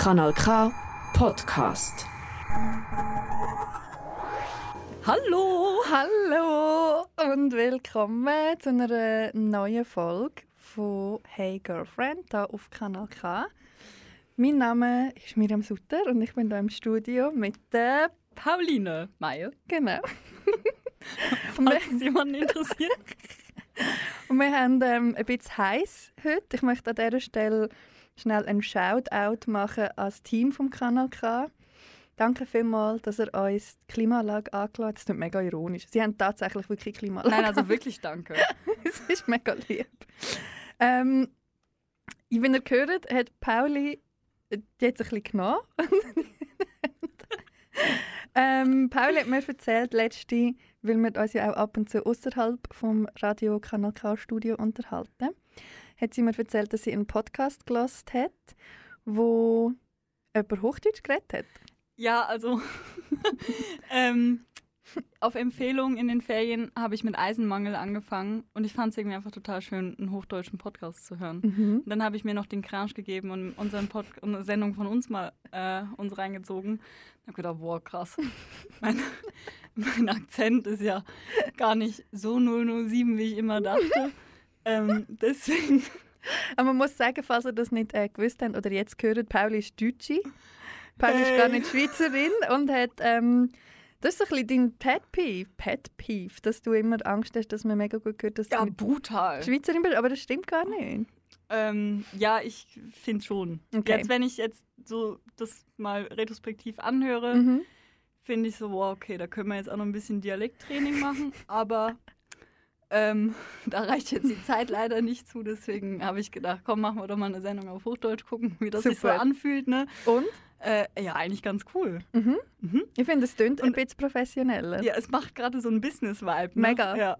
Kanal K Podcast. Hallo! Hallo und willkommen zu einer neuen Folge von Hey Girlfriend hier auf Kanal K. Mein Name ist Miriam Sutter und ich bin hier im Studio mit der Pauline Meier. Genau. Falls es jemanden interessiert. Und wir haben ähm, ein bisschen heiß heute. Ich möchte an dieser Stelle schnell einen Shoutout machen ans Team vom Kanal K. Danke vielmals, dass ihr uns die Klimaanlage angelassen habt. Das ist mega ironisch. Sie haben tatsächlich wirklich Klimaanlage. Nein, also wirklich danke. Es ist mega lieb. Ähm, wie ihr gehört, hat Pauli hat sich ein bisschen genommen. ähm, Pauli hat mir erzählt, letzte, weil wir uns ja auch ab und zu außerhalb vom Radio Kanal K Studio unterhalten, hat sie mir erzählt, dass sie einen Podcast gelost hat, wo über Hochdeutsch geredet hat. Ja, also ähm, auf Empfehlung in den Ferien habe ich mit Eisenmangel angefangen und ich fand es irgendwie einfach total schön, einen hochdeutschen Podcast zu hören. Mhm. Dann habe ich mir noch den Kransch gegeben und unseren Pod eine Sendung von uns mal äh, uns reingezogen. Ich habe gedacht, boah, krass. mein, mein Akzent ist ja gar nicht so 007, wie ich immer dachte. Ähm, deswegen. Aber man muss sagen, falls ihr das nicht äh, gewusst habt oder jetzt gehört, Pauli ist Deutsche. Pauli ist gar Hey. nicht Schweizerin und hat... Ähm, das ist so ein bisschen dein Pet Peeve, Pet Peeve, dass du immer Angst hast, dass man mega gut hört, dass Ja, du brutal. Schweizerin bist, aber das stimmt gar nicht. Ähm, ja, ich finde schon. Okay. Jetzt, wenn ich jetzt so das mal retrospektiv anhöre, Mhm. finde ich so, wow, okay, da können wir jetzt auch noch ein bisschen Dialekttraining machen, aber ähm, da reicht jetzt die Zeit leider nicht zu, deswegen habe ich gedacht, komm, machen wir doch mal eine Sendung auf Hochdeutsch, gucken, wie das sich so Super. anfühlt, ne? Und? Äh, ja, eigentlich ganz cool. Mhm. Mhm. Ich finde, es klingt ein Und- bisschen professioneller. Ja, es macht gerade so einen Business-Vibe. Ne? Mega. Ja.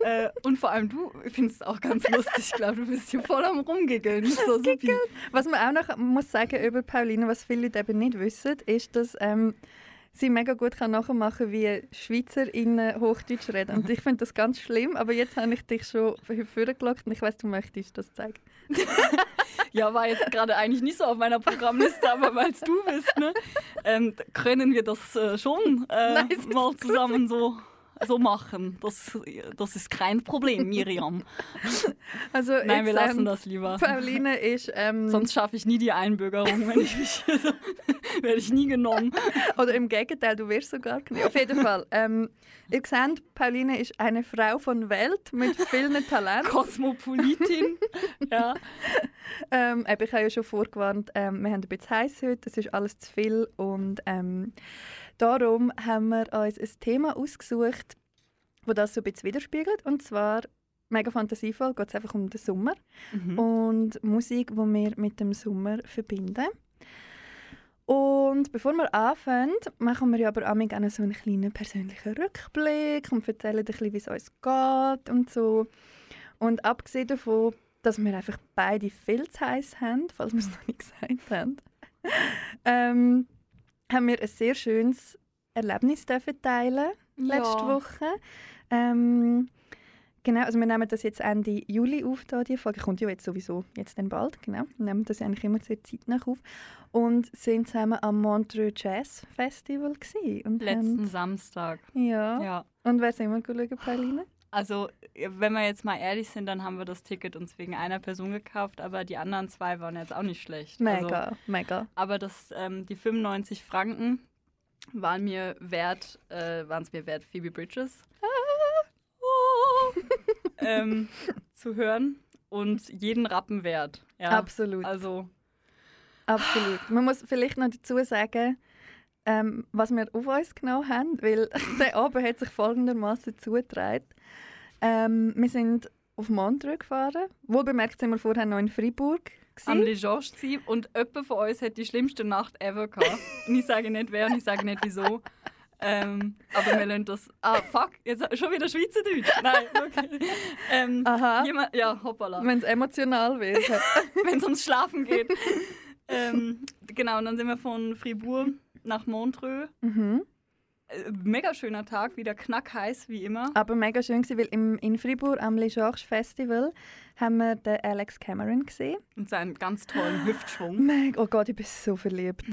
äh, und vor allem du findest es auch ganz lustig. Ich glaube, du bist hier voll am Rumgiggeln. So. Was man auch noch muss sagen über Pauline, was viele eben nicht wissen, ist, dass ähm, sie mega gut kann nachmachen wie SchweizerInnen Hochdeutsch reden. Und ich finde das ganz schlimm, aber jetzt habe ich dich schon vorgelockt und ich weiß, du möchtest das zeigen. Ja, war jetzt gerade eigentlich nicht so auf meiner Programmliste, aber weil es du bist, ne, ähm, können wir das äh, schon äh, Nein, mal zusammen so, so machen. Das, das ist kein Problem, Miriam. Also Nein, wir lassen ähm, das lieber. Pauline ist, ähm, Sonst schaffe ich nie die Einbürgerung, wenn ich mich werde ich nie genommen. oder im Gegenteil, du wirst sogar genommen. Auf jeden Fall. Ähm, ihr seht, Pauline ist eine Frau von Welt mit vielen Talenten. Kosmopolitin. Ja. Ähm, ich habe ja schon vorgewarnt, ähm, wir haben ein bisschen heiß heute, es ist alles zu viel und ähm, darum haben wir uns ein Thema ausgesucht, das das so ein bisschen widerspiegelt und zwar mega fantasievoll geht es einfach um den Sommer Mhm. und Musik, die wir mit dem Sommer verbinden. Und bevor wir anfangen, machen wir ja aber auch gerne so einen kleinen persönlichen Rückblick und erzählen ein bisschen, wie es uns geht und so. Und abgesehen davon, dass wir einfach beide viel zu heiß haben, falls wir es noch nicht gesagt haben, ähm, haben wir ein sehr schönes Erlebnis dürfen teilen letzte Woche. Ähm, genau, also wir nehmen das jetzt Ende Juli auf, da, die Folge kommt ja jetzt sowieso jetzt dann bald, genau. Wir nehmen das eigentlich immer sehr zeitnah auf und sind zusammen am Montreux Jazz Festival gewesen. Und Letzten Samstag. Haben, ja. Ja. Und wer sind wir schauen, Pauline? Also, wenn wir jetzt mal ehrlich sind, dann haben wir das Ticket uns wegen einer Person gekauft, aber die anderen zwei waren jetzt auch nicht schlecht. Mega, Also, mega. aber das, ähm, die 95 Franken waren mir wert, äh, waren es mir wert, Phoebe Bridges ähm, zu hören und jeden Rappen wert. Ja. Absolut. Also, Absolut. Man muss vielleicht noch dazu sagen, ähm, was wir auf uns genommen haben, weil der Abend hat sich folgendermaßen zugetragen. Ähm, wir sind auf Montreux gefahren. Wohl bemerkt sind wir vorher noch in Freiburg. am gewesen. Le Georges gewesen und jemand von uns hat die schlimmste Nacht ever gehabt. und ich sage nicht wer und ich sage nicht wieso. Ähm, aber wir lernen das. Ah, fuck, jetzt schon wieder Schweizerdeutsch. Nein, okay. Ähm, Aha. jemand, ja, hoppala. Wenn es emotional wird. Wenn es ums Schlafen geht. ähm, genau, und dann sind wir von Fribourg nach Montreux. mhm. Mega schöner Tag, wieder knackheiß wie immer. Aber mega schön gewesen, weil im, in Fribourg am Les Georges Festival haben wir den Alex Cameron gesehen. Und seinen ganz tollen Hüftschwung. Mega, oh Gott, ich bin so verliebt.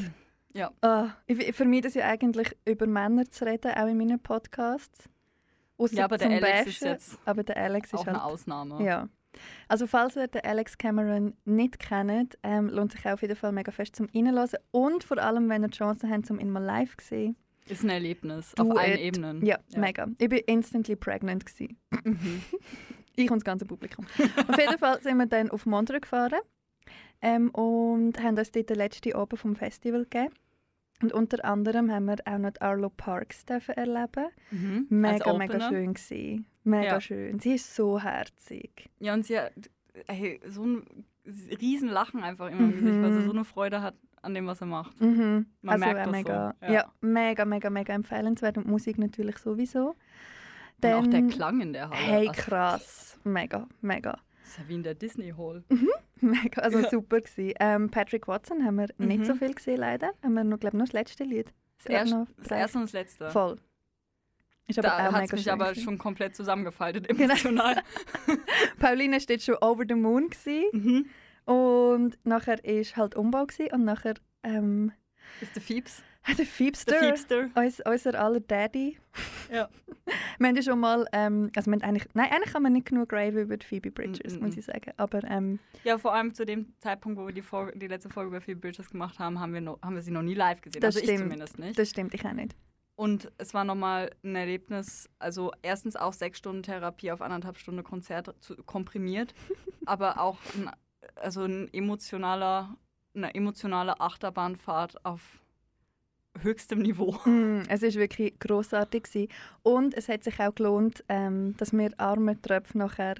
Ja. Ah, ich, ich vermeide es ja eigentlich, über Männer zu reden, auch in meinen Podcasts. Ausser Ja, aber der Alex ist Bashen, jetzt aber der Alex ist Auch halt eine Ausnahme. Ja. Also falls ihr den Alex Cameron nicht kennt, ähm, lohnt sich auf jeden Fall mega fest zum Reinhören. Und vor allem, wenn ihr die Chance habt, um ihn mal live zu sehen. Ist ein Erlebnis. Do auf allen it. Ebenen. Ja, mega. Ich bin instantly pregnant. Gewesen. Mhm. Ich und das ganze Publikum. auf jeden Fall sind wir dann auf Montreux gefahren ähm, und haben uns dort den letzten Abend vom Festival gegeben. Und unter anderem haben wir auch noch Arlo Parks dürfen erleben. Mhm. Mega, mega schön gewesen. Mega Ja. schön. Sie ist so herzig. Ja, und sie hat ey, so ein riesen Lachen einfach immer im Gesicht, weil sie Mhm. so eine Freude hat an dem, was er macht. Mhm. Man also merkt das mega, so, ja. ja. mega, mega, mega empfehlenswert und Musik natürlich sowieso. und auch der Dann- Klang in der Halle. Hey, Also, krass. Mega, mega. Das ist ja wie in der Disney Hall. Mega, also Ja. super gewesen. Ähm, Patrick Watson haben wir nicht Mhm. so viel gesehen, leider. Haben wir glaube noch das letzte Lied. Das, noch das erste und das letzte. Voll. Aber da hat es mich aber schon komplett zusammengefaltet Genau. emotional. Pauline steht schon over the moon mhm. und nachher ist halt Umbau gewesen. und nachher ähm, Ist der Fiebs. der Der Fiebster, Fiebster. uns, unser aller Daddy. Ja. Wir haben ja schon mal, ähm, also wir haben eigentlich, nein, eigentlich kann man nicht genug rave über Phoebe Bridgers, Mm, mm, muss ich sagen. Aber ähm, Ja, vor allem zu dem Zeitpunkt, wo wir die, Folge, die letzte Folge über Phoebe Bridges gemacht haben, haben wir, noch, haben wir sie noch nie live gesehen. Das also ich stimmt. zumindest nicht. das stimmt, ich auch nicht. Und es war nochmal ein Erlebnis, also erstens auch sechs Stunden Therapie auf anderthalb Stunden Konzert zu, komprimiert, aber auch ein, also ein emotionaler, eine emotionale Achterbahnfahrt auf höchstem Niveau. Mm, es ist wirklich großartig und es hat sich auch gelohnt, ähm, dass wir arme Tröpfe nachher,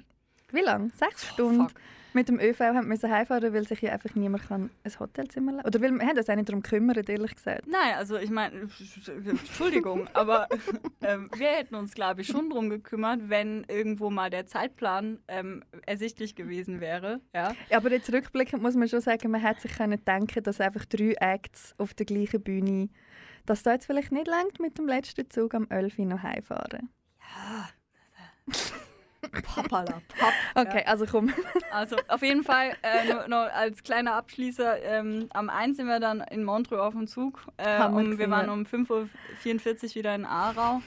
wie lange? Sechs Stunden Oh. Mit dem ÖV haben müssen heimfahren, weil sich ja einfach niemand kann ein Hotelzimmer leisten Oder weil wir haben uns auch nicht darum gekümmert, ehrlich gesagt. Nein, also ich meine, Entschuldigung, aber ähm, wir hätten uns, glaube ich, schon drum gekümmert, wenn irgendwo mal der Zeitplan ähm, ersichtlich gewesen wäre. Ja? Ja, Aber jetzt rückblickend muss man schon sagen, man hätte sich können denken, dass einfach drei Acts auf der gleichen Bühne, dass da jetzt vielleicht nicht langt mit dem letzten Zug am 11 Uhr noch heimfahren. Ja. Hoppala, hopp. Okay, also komm. Also auf jeden Fall äh, nur, nur als kleiner Abschließer, ähm, am 1 sind wir dann in Montreux auf dem Zug. Äh, um, wir waren um 5.44 Uhr wieder in Aarau.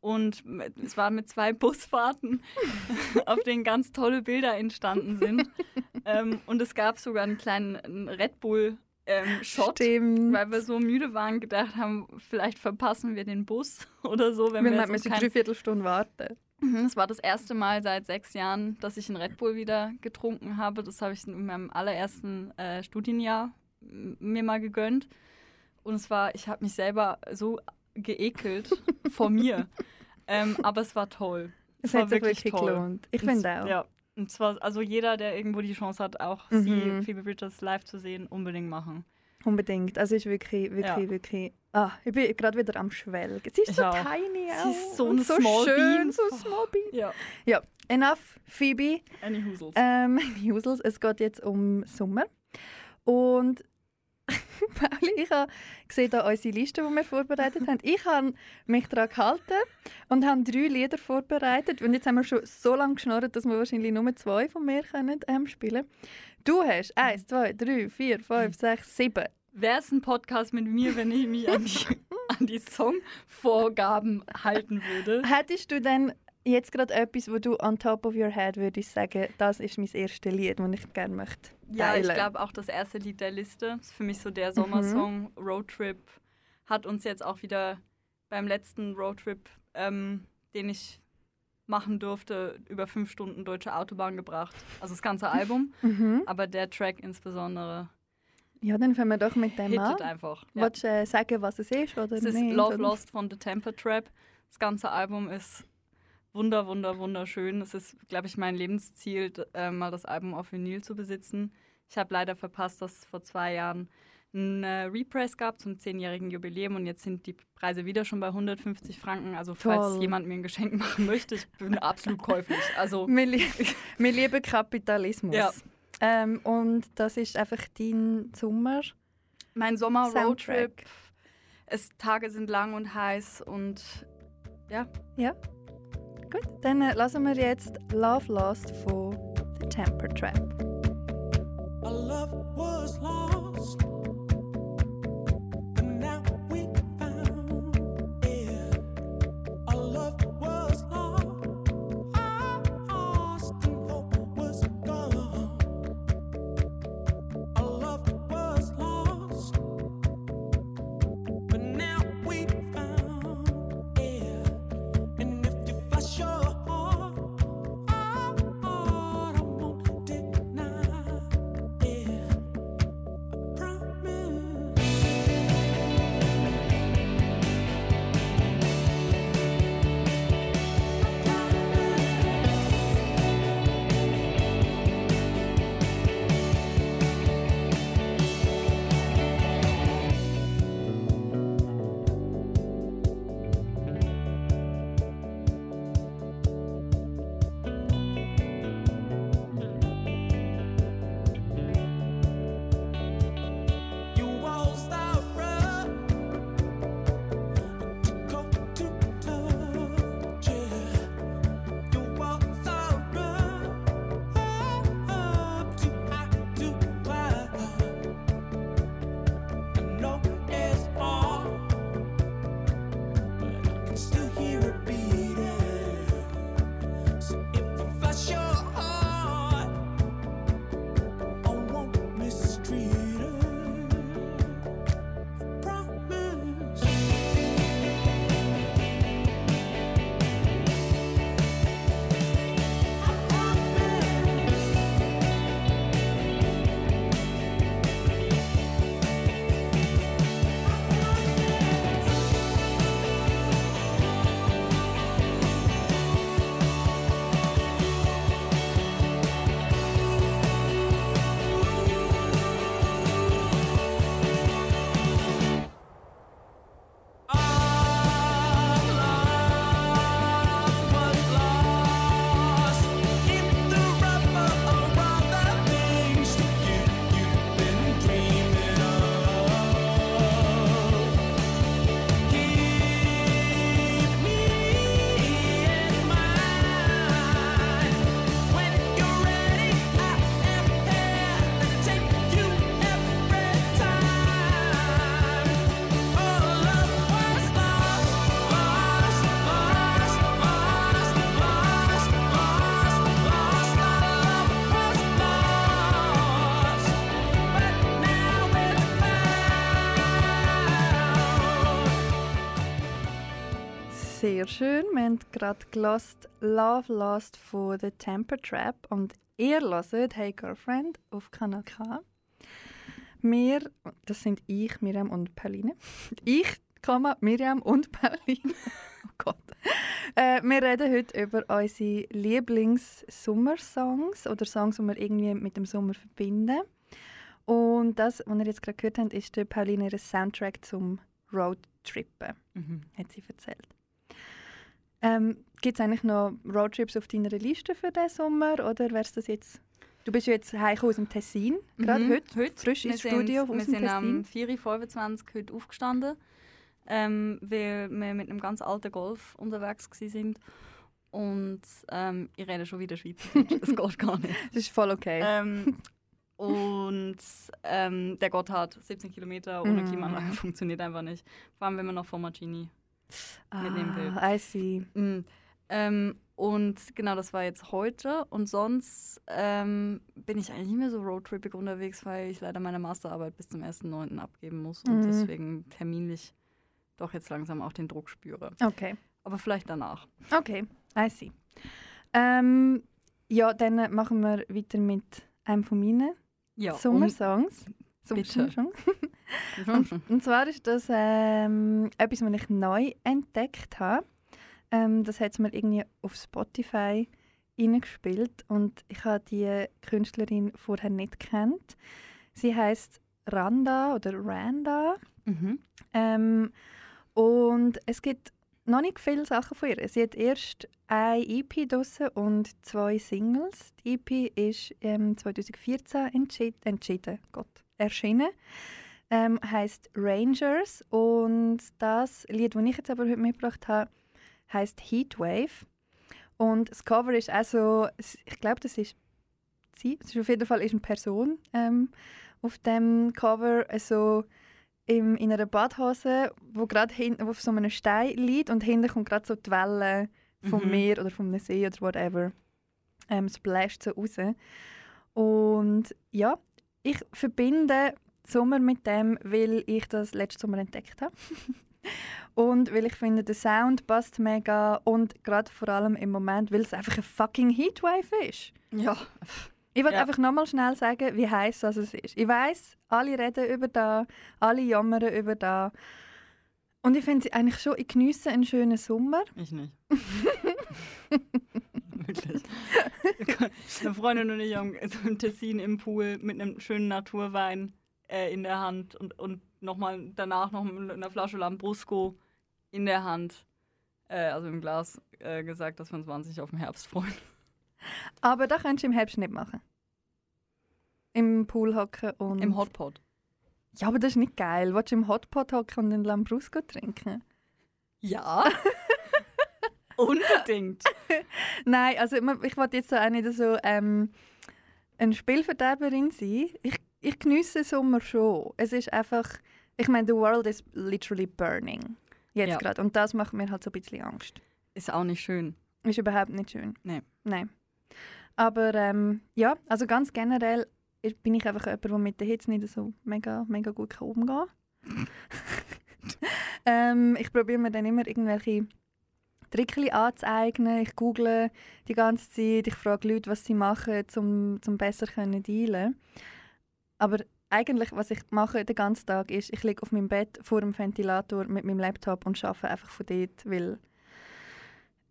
Und es war mit zwei Busfahrten, auf denen ganz tolle Bilder entstanden sind. ähm, und es gab sogar einen kleinen Red Bull ähm, Shot, Stimmt. weil wir so müde waren, gedacht haben, vielleicht verpassen wir den Bus oder so, wenn wir wir jetzt um eine kein Dreiviertelstunde warten. Mhm, Es war das erste Mal seit sechs Jahren, dass ich einen Red Bull wieder getrunken habe. Das habe ich in meinem allerersten äh, Studienjahr mir mal gegönnt. Und es war, ich habe mich selber so geekelt vor mir. Ähm, aber es war toll. Es war hat sich wirklich wirklich toll. gelohnt. Ich es- finde auch. Ja. Und zwar, also jeder, der irgendwo die Chance hat, auch Mhm. sie, Phoebe Bridgers live zu sehen, unbedingt machen. Unbedingt. Also es ist wirklich, wirklich, Ja. wirklich. Ah, ich bin gerade wieder am Schwelgen. Sie ist so tiny Sie auch. ist so so Small schön, Bean. so small bean. Ja. Ja, enough, Phoebe. Any Husels. Ähm, Husels, es geht jetzt um Sommer. Und Pauli, ich habe gesehen da unsere Liste, die wir vorbereitet haben. Ich habe mich daran gehalten und habe drei Lieder vorbereitet. Und jetzt haben wir schon so lange geschnurrt, dass wir wahrscheinlich nur zwei von mir können, ähm, spielen Du hast eins, zwei, drei, vier, fünf, sechs, sieben. Wäre es ein Podcast mit mir, wenn ich mich an die, an die Songvorgaben halten würde? Hättest du denn jetzt gerade etwas, wo du on top of your head würdest sagen, das ist mein erstes Lied, das ich gerne möchte Ja, ich teilen? glaube auch das erste Lied der Liste. Ist für mich so Mhm. der Sommersong. Roadtrip hat uns jetzt auch wieder beim letzten Roadtrip, ähm, den ich machen durfte, über fünf Stunden deutsche Autobahn gebracht. Also das ganze Album, Mhm. aber der Track insbesondere Ja, dann fangen wir doch mit dem an. hittet einfach. Ja. Willst du äh, sagen, was es ist oder Es ist nicht? Love oder? Lost von The Temper Trap. Das ganze Album ist wunder, wunder, wunderschön. Es ist, glaube ich, mein Lebensziel, äh, mal das Album auf Vinyl zu besitzen. Ich habe leider verpasst, dass es vor zwei Jahren ein äh, Repress gab zum zehnjährigen Jubiläum und jetzt sind die Preise wieder schon bei 150 Franken. Also falls Toll. jemand mir ein Geschenk machen möchte, ich bin absolut käuflich. Also Wir, lie wir lieben Kapitalismus. Ja. Ähm, und das ist einfach dein Sommer. mein Sommer-Roadtrip. Es Tage sind lang und heiß und ja. Gut, dann äh, lassen wir jetzt Love Lost von The Temper Trap. Our love was lost, Sehr schön. Wir haben gerade gelost Love Lost von The Temper Trap und ihr hört Hey Girlfriend auf Kanal K. Wir, das sind ich, Miriam und Pauline. Ich, Miriam und Pauline. Oh Gott. Äh, wir reden heute über unsere Lieblings-Sommersongs oder Songs, die wir irgendwie mit dem Sommer verbinden. Und das, was ihr jetzt gerade gehört habt, ist der Pauline ihr Soundtrack zum Roadtrippen hat sie erzählt. Ähm, Gibt es eigentlich noch Roadtrips auf deiner Liste für diesen Sommer oder wär's das jetzt? Du bist jetzt heimgekommen aus dem Tessin, gerade Mhm, heute, heute. frisch Wir ins sind- Studio Wir aus dem sind am Tessin. 4.25 Uhr heute aufgestanden, ähm, weil wir mit einem ganz alten Golf unterwegs waren. Und ähm, ich rede schon wieder Schweizerdeutsch, das geht gar nicht. Das ist voll okay. ähm, und ähm, der geht halt 17 Kilometer ohne Mhm. Klimaanlage funktioniert einfach nicht. Vor allem, wenn man noch vor Marcini mitnehmen will. ah, I see. Mm. Ähm, und genau, das war jetzt heute. Und sonst ähm, bin ich eigentlich nicht mehr so roadtrippig unterwegs, weil ich leider meine Masterarbeit bis zum 1.9. abgeben muss und Mhm. deswegen terminlich doch jetzt langsam auch den Druck spüre. Okay, Aber vielleicht danach. okay, I see. Ähm, ja, dann machen wir weiter mit einem von meinen Ja, Sommersongs. Bitte. Sommersongs. und, Und, zwar ist das ähm, etwas, was ich neu entdeckt habe. Ähm, das hat mir irgendwie auf Spotify reingespielt und ich habe die Künstlerin vorher nicht kennt. Sie heißt Randa oder Randa mhm. ähm, und es gibt noch nicht viele Sachen von ihr. Sie hat erst eine EP draussen und zwei Singles. Die EP ist ähm, 2014 entschied entschieden, Gott, erschienen. ähm, heißt Rangers und das Lied, das ich jetzt aber heute mitgebracht habe, heißt Heatwave. Und das Cover ist also, ich glaube, das ist sie. Es ist auf jeden Fall ist eine Person ähm, auf dem Cover, also im, in einer Badhose, wo gerade auf so einem Stein liegt und hinten kommt gerade so die Welle vom Mhm. Meer oder vom See oder whatever. Ähm, splasht so raus. Und ja, ich verbinde Sommer mit dem, weil ich das letzten Sommer entdeckt habe. und weil ich finde, der Sound passt mega und gerade vor allem im Moment, weil es einfach ein fucking Heatwave ist. Ja. Ich will Ja. einfach nochmal schnell sagen, wie heiß das es ist. Ich weiß, alle reden über da, alle jammern über da. Und ich finde eigentlich schon, ich geniesse einen schönen Sommer. Ich nicht. Wirklich. Eine Freundin und ich haben so im Tessin im Pool mit einem schönen Naturwein äh, in der Hand und, und nochmal danach noch mit einer Flasche Lambrusco in der Hand, äh, also im Glas, äh, gesagt, dass wir uns wahnsinnig auf den Herbst freuen. Aber das könntest du im Herbst nicht machen. Im Pool hocken und... Im Hotpot. Ja, aber das ist nicht geil. Willst du im Hotpot hocken und einen Lambrusco trinken? Ja. Unbedingt. Nein, also ich wollte jetzt so auch nicht so ähm, eine Spielverderberin sein. Ich, ich geniesse den Sommer schon. Es ist einfach, ich meine, the world is literally burning. Jetzt Ja. gerade. Und das macht mir halt so ein bisschen Angst. Ist auch nicht schön. Ist überhaupt nicht schön. Nee. Nein. Aber ähm, ja, also ganz generell bin ich einfach jemand, der mit der Hitze nicht so mega, mega gut umgehen kann. ähm, ich probiere mir dann immer irgendwelche Trickli anzueignen. Ich google die ganze Zeit. Ich frage Leute, was sie machen, um zum besser können dealen. Aber eigentlich, was ich mache den ganzen Tag, ist, ich liege auf meinem Bett vor dem Ventilator mit meinem Laptop und arbeite einfach von dort, weil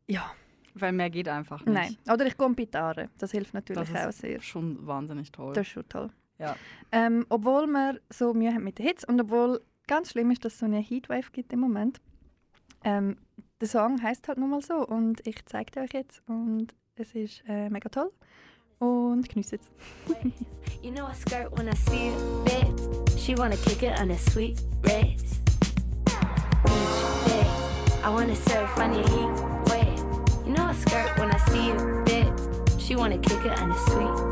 ja, Weil mehr geht einfach nicht. Nein. Oder ich gehe um Gitarre. Das hilft natürlich Das ist auch sehr. Schon wahnsinnig toll. Das ist schon toll. Ja. Ähm, obwohl wir so Mühe haben mit der Hitze und obwohl ganz schlimm ist, dass es so eine Heatwave gibt im Moment. Ähm, der Song heißt halt nun mal so und ich zeige euch jetzt und es ist äh, mega toll und genießt es. You know I skirt when I see it, babe. She wanna kick it on a sweet race. Each day, I wanna surf on the heat wave. You know I skirt when I see it, babe. She wanna kick it on a sweet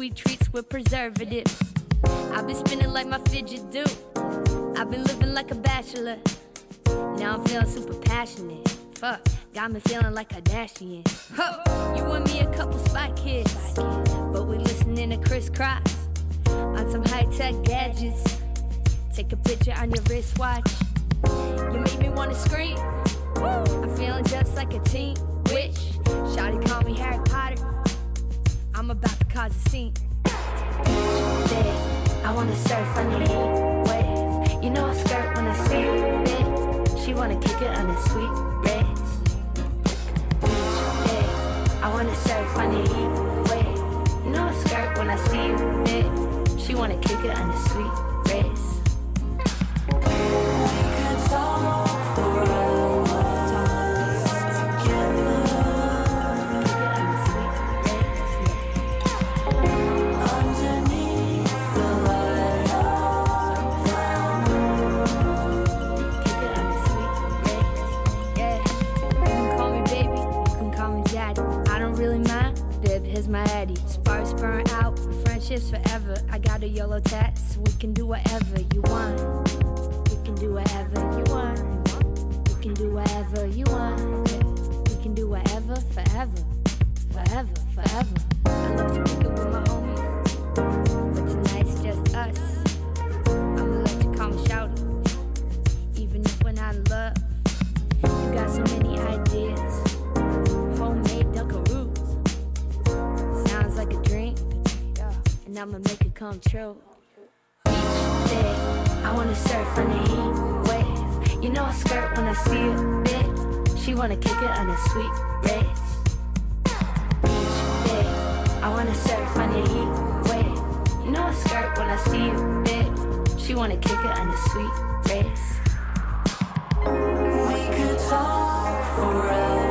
sweet treats with preservatives. I've been spinning like my fidget do. I've been living like a bachelor. Now I'm feeling super passionate. Fuck, got me feeling like Kardashian. Huh, you and me a couple spy kids, but we listening to crisscross on some high tech gadgets. Take a picture on your wristwatch. You make me wanna scream. I'm feeling just like a teen witch. Shawty call me Harry. I'm about to cause a scene. Each day, I wanna surf on the heat wave. You know I skirt when I see it, babe. She wanna kick it on a sweet race. Each day, I wanna surf on the heat wave. You know I skirt when I see it, babe. She wanna kick it on a sweet friendships forever. I got a yellow tat, so we can do whatever you want. We can do whatever you want. We can do whatever you want. We can do whatever, forever. Forever, forever. I love to come true. Each day, I wanna surf on the heat wave. You know I skirt when I see it, bitch. She wanna kick it on a sweet wrist. Bitch, bitch, I wanna surf on your heat wave. You know I skirt when I see you, bitch. She wanna kick it on a sweet wrist. We could talk for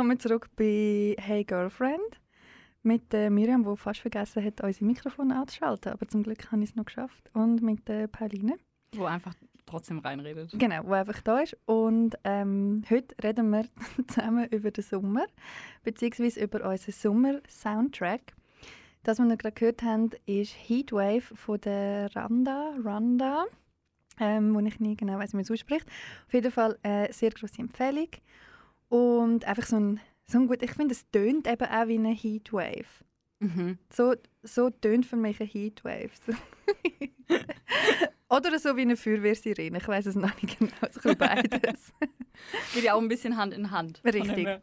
willkommen zurück bei Hey Girlfriend mit der Miriam, die fast vergessen hat, unser Mikrofon anzuschalten. Aber zum Glück habe ich es noch geschafft. Und mit der Pauline, Wo einfach trotzdem reinredet. genau, die einfach da ist. Und ähm, heute reden wir zusammen über den Sommer, beziehungsweise über unseren Sommer-Soundtrack. Das, was wir gerade gehört haben, ist Heatwave von der Randa, Randa, ähm, wo ich nie genau weiß, wie man es ausspricht. Auf jeden Fall eine sehr grosse Empfehlung. Und einfach so ein, so ein gut, ich finde, es tönt eben auch wie eine Heatwave. Mhm. So, so tönt für mich eine Heatwave. So. Oder so wie eine Feuerwehrsirene, ich weiß es noch nicht genau, so ein bisschen beides. Geht ja auch ein bisschen Hand in Hand. Richtig.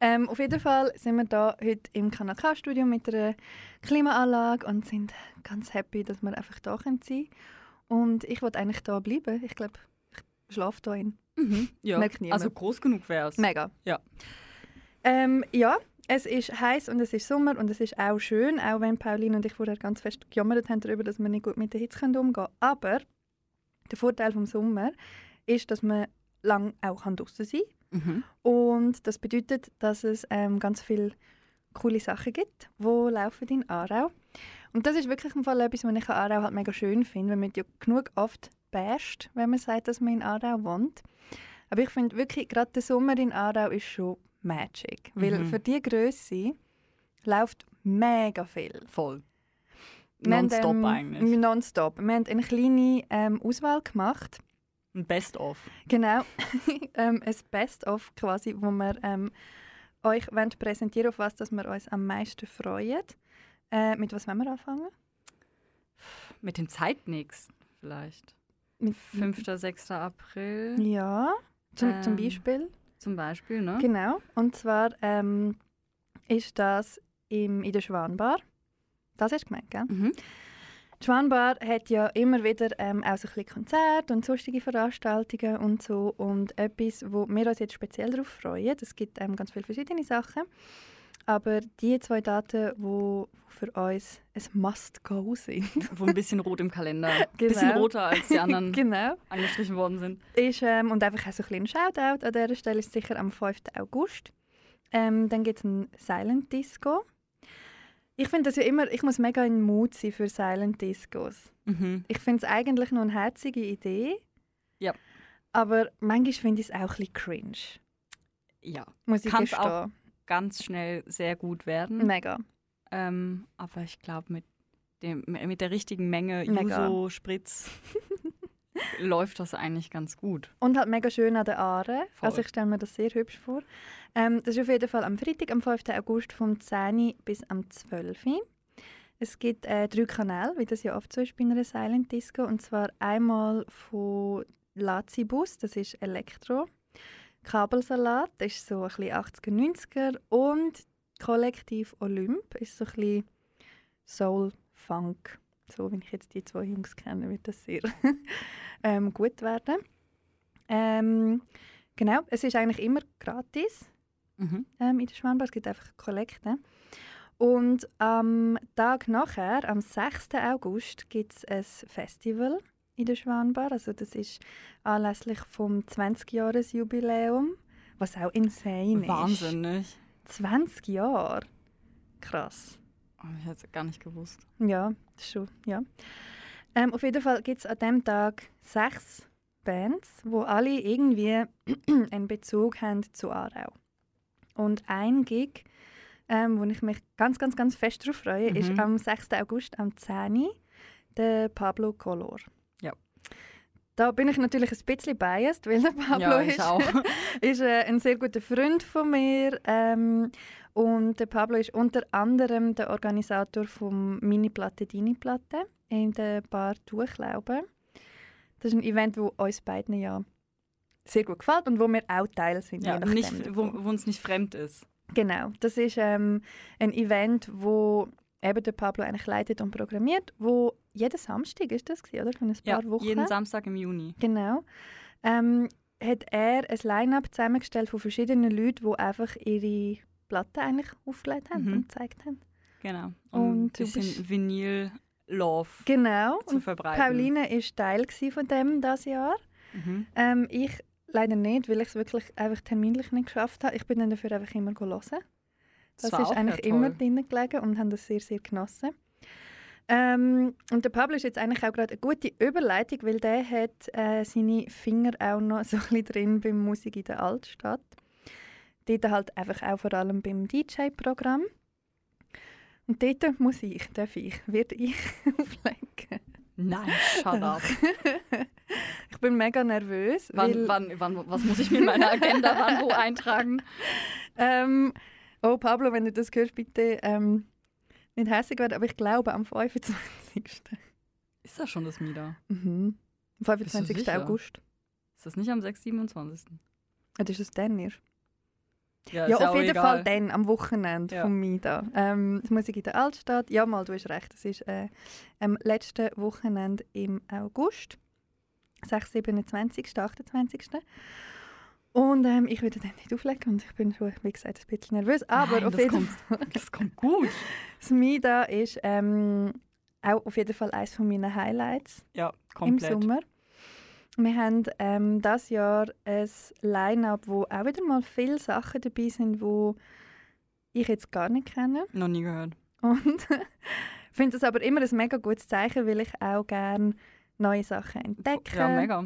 Ähm, auf jeden Fall sind wir da heute im Kanal K-Studio mit einer Klimaanlage und sind ganz happy, dass wir einfach da sein können. Und ich wollte eigentlich da bleiben. Ich glaube, ich schlafe da in. Mhm. Ja. Merkt niemand. Also groß genug wäre es. Mega. Ja. Ähm, ja, es ist heiß und es ist Sommer und es ist auch schön, auch wenn Pauline und ich vorher ganz fest gejammert haben darüber, dass wir nicht gut mit der Hitze umgehen können. Aber der Vorteil vom Sommer ist, dass man lang auch draußen sein kann. Mhm. Und das bedeutet, dass es ähm, ganz viele coole Sachen gibt, die laufen in Aarau. Und das ist wirklich im Fall etwas, was ich an Aarau halt mega schön finde, weil man ja genug oft basht, wenn man sagt, dass man in Aarau wohnt. Aber ich finde wirklich, gerade der Sommer in Aarau ist schon Magic. Weil Mhm. für die Größe läuft mega viel. Voll. Nonstop ähm, eigentlich. Nonstop. Wir haben eine kleine ähm, Auswahl gemacht. Ein Best-of. Genau, ähm, ein Best-of quasi, wo wir ähm, euch wollen präsentieren auf was dass wir uns am meisten freuen. Äh, mit was wollen wir anfangen? Mit dem Zeitnix vielleicht. Mit 5. 6. April Ja, zum, zum Ähm, Beispiel. zum Beispiel, ne? Genau, und zwar ähm, ist das im, in der Schwanbar. Das hast du gemeint, gell? Mhm. Die Schwanbar hat ja immer wieder ähm, auch so ein Konzerte und sonstige Veranstaltungen und so. Und etwas, wo wir uns jetzt speziell darauf freuen, es gibt ähm, ganz viele verschiedene Sachen, aber die zwei Daten, die für uns ein Must-Go sind, Wo ein bisschen rot im Kalender. Ein Genau. bisschen roter als die anderen genau, angestrichen worden sind. ist, ähm, und einfach auch so ein bisschen Shoutout an dieser Stelle ist sicher am 5. August. Ähm, dann gibt es ein Silent Disco. Ich finde das ja immer, ich muss mega in Mut sein für Silent Discos. Mhm. Ich finde es eigentlich noch eine herzige Idee. Ja. Aber manchmal finde ich es auch ein bisschen cringe. Ja, Muss ich Kann's gestehen. Ganz schnell sehr gut werden. Mega. Ähm, aber ich glaube, mit, dem- mit der richtigen Menge. Juso-Spritz läuft das eigentlich ganz gut. Und halt mega schön an der Aare. Voll. Also ich stelle mir das sehr hübsch vor. Ähm, das ist auf jeden Fall am Freitag, am 5. August vom 10 bis am 12. Es gibt äh, drei Kanäle, wie das ja oft so ist bei einer Silent Disco. Und zwar einmal von Lazibus, das ist Elektro. Kabelsalat, das ist so ein bisschen 80er, 90er. Und Kollektiv Olymp ist so ein bisschen Soul, Funk. So, wenn ich jetzt die zwei Jungs kenne, wird das sehr ähm, gut werden. Ähm, genau, es ist eigentlich immer gratis Mhm. ähm, in der Schwanbar. Es gibt einfach Kollekte. Und am Tag nachher, am 6. August, gibt es ein Festival in der Schwanbar. Also das ist anlässlich vom 20-Jahres-Jubiläum Was auch insane ist. Wahnsinnig. 20 Jahre. Krass. Oh, ich hätte es gar nicht gewusst. Ja, das ist schon, ja. Ähm, auf jeden Fall gibt es an diesem Tag sechs Bands, wo alle irgendwie einen Bezug haben zu Aarau. Und ein Gig, ähm, wo ich mich ganz, ganz, ganz fest darauf freue, Mhm. ist am 6. August am 10. Uhr, der Pablo Color. Da bin ich natürlich ein bisschen biased, weil der Pablo ja, ist, ist äh, ein sehr guter Freund von mir. Ähm, und der Pablo ist unter anderem der Organisator vom Mini-Platte Dini Platte in der Bar Durchlauben. Das ist ein Event, das uns beiden ja sehr gut gefällt und wo wir auch Teil sind. ja, nicht, wo, wo uns nicht fremd ist. Genau, das ist ähm, ein Event, wo eben der Pablo eigentlich leitet und programmiert, wo jeden Samstag ist das gewesen, oder? Für ein Ja, paar Wochen. jeden Samstag im Juni. Genau. Ähm, hat er ein Line-Up zusammengestellt von verschiedenen Leuten, die einfach ihre Platten eigentlich aufgelegt haben Mhm. und gezeigt haben. Genau. Und ein bisschen bist- Vinyl-Love Genau. zu Und verbreiten. Pauline war Teil von dem das Jahr. Mhm. Ähm, ich leider nicht, weil ich es wirklich einfach terminlich nicht geschafft habe. Ich bin dann dafür einfach immer hören. Das war ist eigentlich ja immer drin gelegen und haben das sehr, sehr genossen. Ähm, und der Pablo ist jetzt eigentlich auch gerade eine gute Überleitung, weil der hat äh, seine Finger auch noch so ein bisschen drin beim Musik in der Altstadt. Dort halt einfach auch vor allem beim DJ-Programm. Und dort muss ich, darf ich, werde ich auflegen. Nein, shut up. ich bin mega nervös. wann, wann, wann, was muss ich mir in meiner Agenda wann wo eintragen? Ähm, oh, Pablo, wenn du das hörst, bitte ähm, nicht hässlich werden, aber ich glaube am 25. Ist das schon das Mida? Mhm. Am 25. sicher? August. Ist das nicht am 6., 27.? Ah, das ist es dann erst. Ja, Ja, auf jeden egal. Fall dann, am Wochenende Ja. von Mida. Ähm, die Musik in der Altstadt. Ja, mal, du hast recht. Das ist äh, am letzten Wochenende im August. 6, 27., 28. Und ähm, ich werde dann nicht auflegen und ich bin schon, wie gesagt, ein bisschen nervös. Aber Nein, auf das jeden kommt- Fall. Das kommt gut. Das Mida ist ähm, auch auf jeden Fall eines von meinen Highlights Ja, im. Sommer. Wir haben ähm, das Jahr ein Line-Up, wo auch wieder mal viele Sachen dabei sind, wo ich jetzt gar nicht kenne. Noch nie gehört. Und ich finde das aber immer ein mega gutes Zeichen, weil ich auch gerne neue Sachen entdecke. Ja, mega.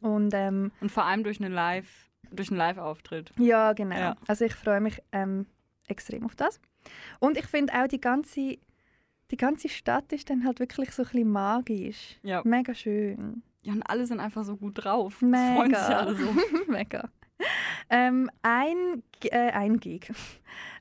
Und ähm, Und vor allem durch, eine Live, durch einen Live-Auftritt. ja, genau. Ja. Also ich freue mich ähm, extrem auf das. Und ich finde auch die ganze, die ganze Stadt ist dann halt wirklich so ein bisschen magisch. Ja. Mega schön. ja, und alle sind einfach so gut drauf. Mega. Freuen sich alle so. Mega. Ähm, ein, äh, ein Gig.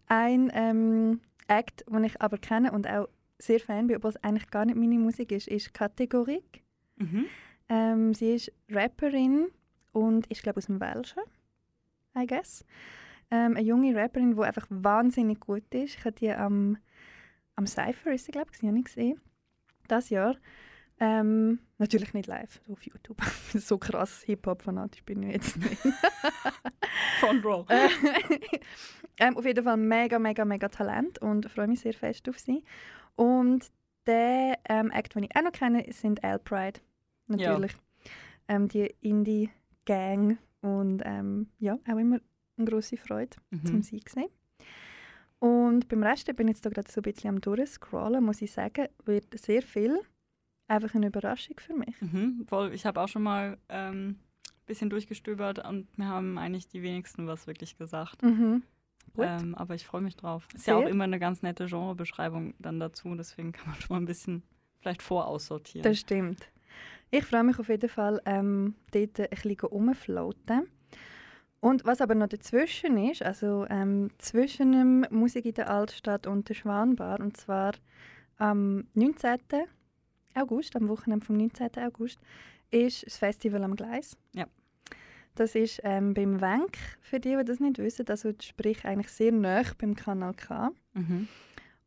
Ein ähm, Act, den ich aber kenne und auch sehr Fan bin, obwohl es eigentlich gar nicht meine Musik ist, ist Kategorik. Mhm. Ähm, sie ist Rapperin und ist, glaube ich, aus dem Welschen, I guess. Ähm, eine junge Rapperin, die einfach wahnsinnig gut ist. Ich habe die am, am Cypher, ist sie, glaube ich, ich gesehen. Das Jahr. Ähm, natürlich nicht live, so auf YouTube. so krass Hip-Hop-fanatisch bin ich jetzt nicht. Front Row. Äh, ähm, auf jeden Fall mega, mega, mega Talent und freue mich sehr fest auf sie. Und der ähm, Act, den ich auch noch kenne, sind Al Pride. Natürlich. Ähm, die Indie-Gang. Und ähm, ja, auch immer eine grosse Freude zum Mhm. sie sehen. Und beim Rest bin ich jetzt da gerade so ein bisschen am durchscrollen, muss ich sagen, wird sehr viel einfach eine Überraschung für mich. Mhm. Voll, ich habe auch schon mal ein ähm, bisschen durchgestöbert und mir haben eigentlich die wenigsten was wirklich gesagt. Mhm. Ähm, aber ich freue mich drauf. Ist ja Sehr. auch immer eine ganz nette Genrebeschreibung dann dazu, deswegen kann man schon mal ein bisschen vielleicht voraussortieren. Das stimmt. Ich freue mich auf jeden Fall, ähm, dort ein bisschen rumfloaten. Und was aber noch dazwischen ist, also ähm, zwischen dem Musik in der Altstadt und der Schwanbar, und zwar am 19. August, am Wochenende vom 19. August, ist das Festival am Gleis. Ja. Das ist ähm, beim Wenk, für die, die das nicht wissen, also sprich eigentlich sehr nah beim Kanal K. Mhm.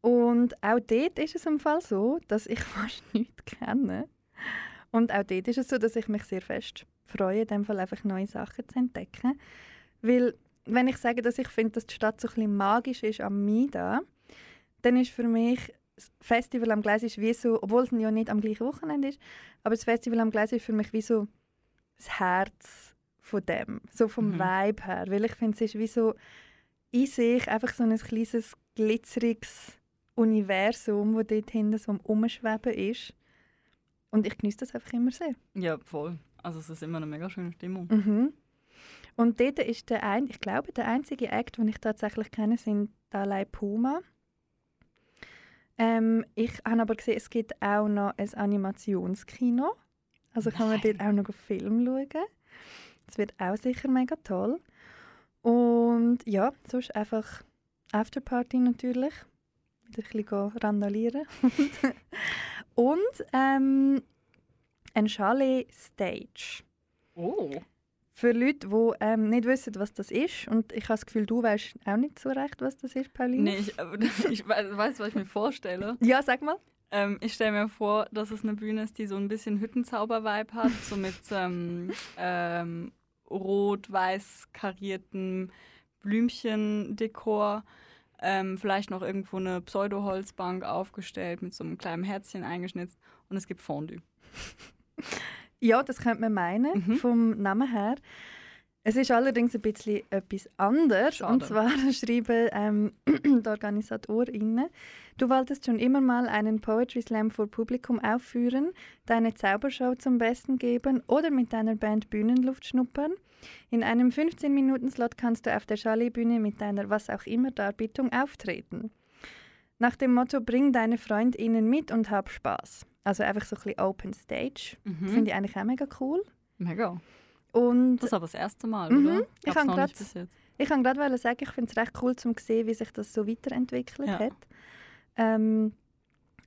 Und auch dort ist es im Fall so, dass ich fast nichts kenne. Und auch dort ist es so, dass ich mich sehr fest freue, in dem Fall einfach neue Sachen zu entdecken. Weil, wenn ich sage, dass ich finde, dass die Stadt so ein bisschen magisch ist am Mida, dann ist für mich das Festival am Gleis ist wie so, obwohl es ja nicht am gleichen Wochenende ist, aber das Festival am Gleis ist für mich wie so das Herz von dem, so vom Mhm. Vibe her, weil ich finde, es ist wie so in sich einfach so ein kleines glitzeriges Universum, wo dort hinten so am Umschweben ist. Und ich genieße das einfach immer sehr. Ja, voll. Also es ist immer eine mega schöne Stimmung. Mhm. Und dort ist der ein, ich glaube, der einzige Act, den ich tatsächlich kenne, sind Dalai Puma. Ähm, ich habe aber gesehen, es gibt auch noch ein Animationskino. Also kann man dort auch noch einen Film schauen. Das wird auch sicher mega toll. Und ja, sonst einfach Afterparty natürlich. Wieder ein bisschen randalieren. Und ähm, ein Chalet-Stage. Oh. Für Leute, die ähm, nicht wissen, was das ist, und ich habe das Gefühl, du weißt auch nicht so recht, was das ist, Pauline. Nee, ich, ich weiß, was ich mir vorstelle. Ja, sag mal. Ähm, ich stelle mir vor, dass es eine Bühne ist, die so ein bisschen Hüttenzauber-Vibe hat, so mit ähm, ähm, rot-weiß kariertem Blümchendekor. Ähm, vielleicht noch irgendwo eine Pseudo-Holzbank aufgestellt mit so einem kleinen Herzchen eingeschnitzt und es gibt Fondue. Ja, das könnte man meinen, Mhm. vom Namen her. Es ist allerdings ein bisschen etwas anders. Schade. Und zwar schreiben ähm, die OrganisatorInnen, du wolltest schon immer mal einen Poetry Slam vor Publikum aufführen, deine Zaubershow zum Besten geben oder mit deiner Band Bühnenluft schnuppern. In einem 15-Minuten-Slot kannst du auf der Chalet-Bühne mit deiner was auch immer Darbietung auftreten. Nach dem Motto, bring deine FreundInnen mit und hab Spaß. Also einfach so ein bisschen Open Stage. Mhm. Finde ich eigentlich auch mega cool. Mega. Und Das ist aber das erste Mal, Mhm. oder? Ich Gab's hab noch grad- nicht bis jetzt. ich kann gerade sagen, ich finde es recht cool zu sehen, wie sich das so weiterentwickelt Ja. hat. Ähm,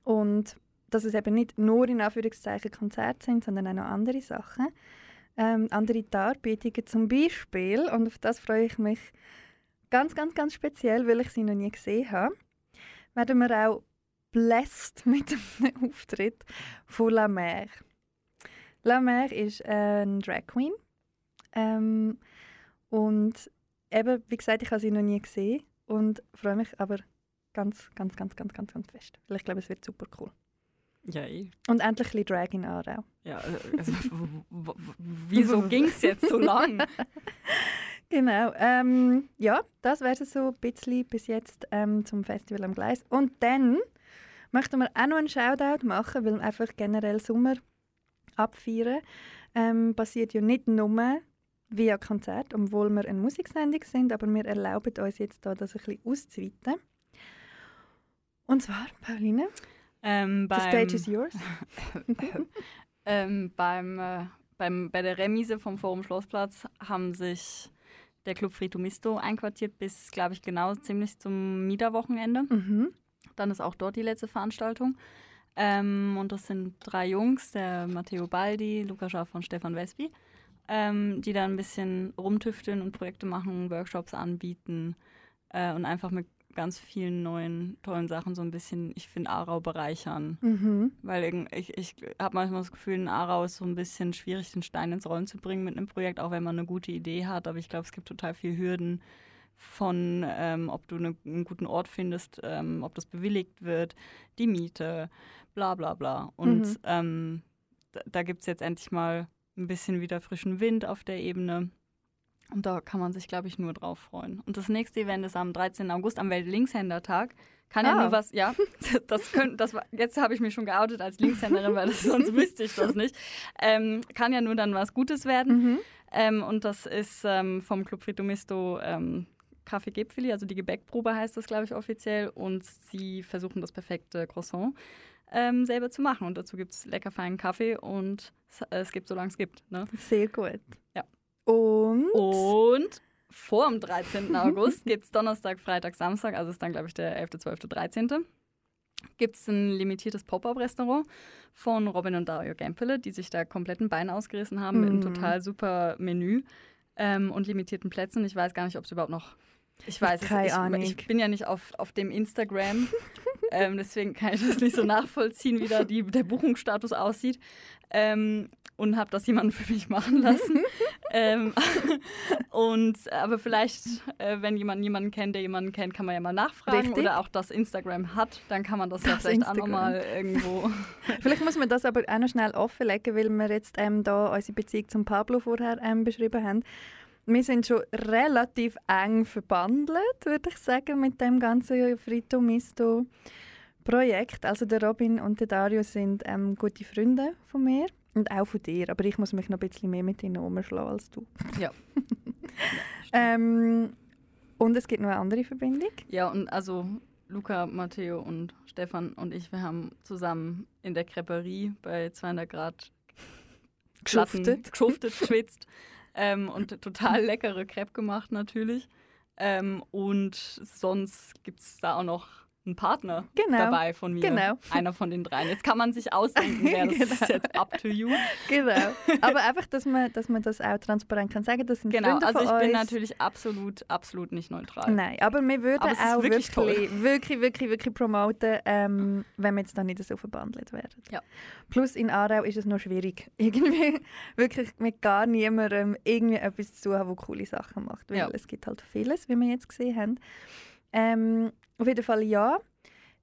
und dass es eben nicht nur in Anführungszeichen Konzerte sind, sondern auch noch andere Sachen. Ähm, andere Darbietungen zum Beispiel, und auf das freue ich mich ganz, ganz, ganz speziell, weil ich sie noch nie gesehen habe, werden wir auch blessed mit einem Auftritt von La Mer. La Mer ist eine Drag Queen. Ähm, und eben, wie gesagt, ich habe sie noch nie gesehen und freue mich aber ganz, ganz, ganz, ganz, ganz, ganz fest. Weil ich glaube, es wird super cool. Ja, eh. Und endlich ein bisschen Drag in Aarau. Ja, äh, also, wieso ging es jetzt so lang? Genau. Ähm, ja, das wäre so ein bisschen bis jetzt ähm, zum Festival am Gleis. Und dann möchten wir auch noch einen Shoutout machen, weil wir einfach generell Sommer abfeiern. Ähm, passiert ja nicht nur via Konzert, obwohl wir eine Musiksendung sind, aber wir erlauben uns jetzt da das ein bisschen auszuweiten. Und zwar, Pauline, Ähm, the stage is yours. ähm, beim, äh, beim, bei der Remise vom Forum Schlossplatz haben sich der Club Fritomisto einquartiert bis, glaube ich, genau ziemlich zum Miederwochenende. Mhm. Dann ist auch dort die letzte Veranstaltung. Ähm, und das sind drei Jungs, der Matteo Baldi, Luca Schaff und Stefan Wespi, ähm, die da ein bisschen rumtüfteln und Projekte machen, Workshops anbieten äh, und einfach mit ganz vielen neuen, tollen Sachen so ein bisschen, ich finde, Aarau bereichern. Mhm. Weil ich, ich habe manchmal das Gefühl, in Aarau ist so ein bisschen schwierig, den Stein ins Rollen zu bringen mit einem Projekt, auch wenn man eine gute Idee hat. Aber ich glaube, es gibt total viel Hürden von, ähm, ob du ne, einen guten Ort findest, ähm, ob das bewilligt wird, die Miete, bla bla bla. Und Mhm. ähm, da, da gibt es jetzt endlich mal ein bisschen wieder frischen Wind auf der Ebene. Und da kann man sich, glaube ich, nur drauf freuen. Und das nächste Event ist am 13. August, am Weltlinkshändertag. Kann ja Ah. nur was, ja, das könnte, das war, jetzt habe ich mich schon geoutet als Linkshänderin, weil das, sonst wüsste ich das nicht. Ähm, kann ja nur dann was Gutes werden. Mhm. Ähm, und das ist ähm, vom Club Fritomisto ähm, Kaffee Gipfeli, also die Gebäckprobe heißt das, glaube ich, offiziell. Und sie versuchen das perfekte Croissant ähm, selber zu machen. Und dazu gibt es lecker feinen Kaffee und es, äh, es gibt, solange es gibt. Ne? Sehr gut. Ja. Und? Und vor dem 13. August gibt es Donnerstag, Freitag, Samstag, also ist dann, glaube ich, der 11., 12., 13. Gibt es ein limitiertes Pop-Up-Restaurant von Robin und Dario Gempele, die sich da kompletten Bein ausgerissen haben mit Mm. einem total super Menü ähm, und limitierten Plätzen. Ich weiß gar nicht, ob es überhaupt noch. Ich weiß es. Keine ich, Ahnung. ich bin ja nicht auf, auf dem Instagram ähm, deswegen kann ich das nicht so nachvollziehen, wie da die, der Buchungsstatus aussieht. Ähm, und habe das jemanden für mich machen lassen. ähm, und aber vielleicht, äh, wenn jemand jemanden kennt, der jemanden kennt, kann man ja mal nachfragen Richtig. oder auch das Instagram hat, dann kann man das, ja Das vielleicht auch Instagram. nochmal irgendwo. Vielleicht muss man das aber auch noch schnell offenlegen, weil wir jetzt ähm, da unsere Beziehung zum Pablo vorher ähm, beschrieben haben. Wir sind schon relativ eng verbandelt, würde ich sagen, mit dem ganzen Frito Misto Projekt. Also der Robin und der Dario sind ähm, gute Freunde von mir und auch von dir. Aber ich muss mich noch ein bisschen mehr mit ihnen umschlagen als du. Ja. Ähm, und es gibt noch eine andere Verbindung. Ja, und also Luca, Matteo und Stefan und ich, wir haben zusammen in der Creperie bei 200 Grad Geschuftet. geschuftet, geschwitzt ähm, und total leckere Crepe gemacht natürlich. Ähm, und sonst gibt es da auch noch einen Partner Genau, dabei von mir. genau. Einer von den dreien. Jetzt kann man sich ausdenken, wer das ist Genau. jetzt up to you. Genau. Aber einfach, dass man, dass man das auch transparent kann sagen. Das sind Genau, Freunde also ich bin uns. natürlich absolut, absolut nicht neutral. Nein, aber wir würden Aber ist auch wirklich wirklich, wirklich, wirklich, wirklich, promoten, ähm, wenn wir jetzt da nicht so verbandelt werden. Ja. Plus in Aarau ist es noch schwierig, irgendwie wirklich mit gar niemandem irgendwie etwas zu haben, der coole Sachen macht. Weil Ja. es gibt halt vieles, wie wir jetzt gesehen haben. Ähm, auf jeden Fall ja.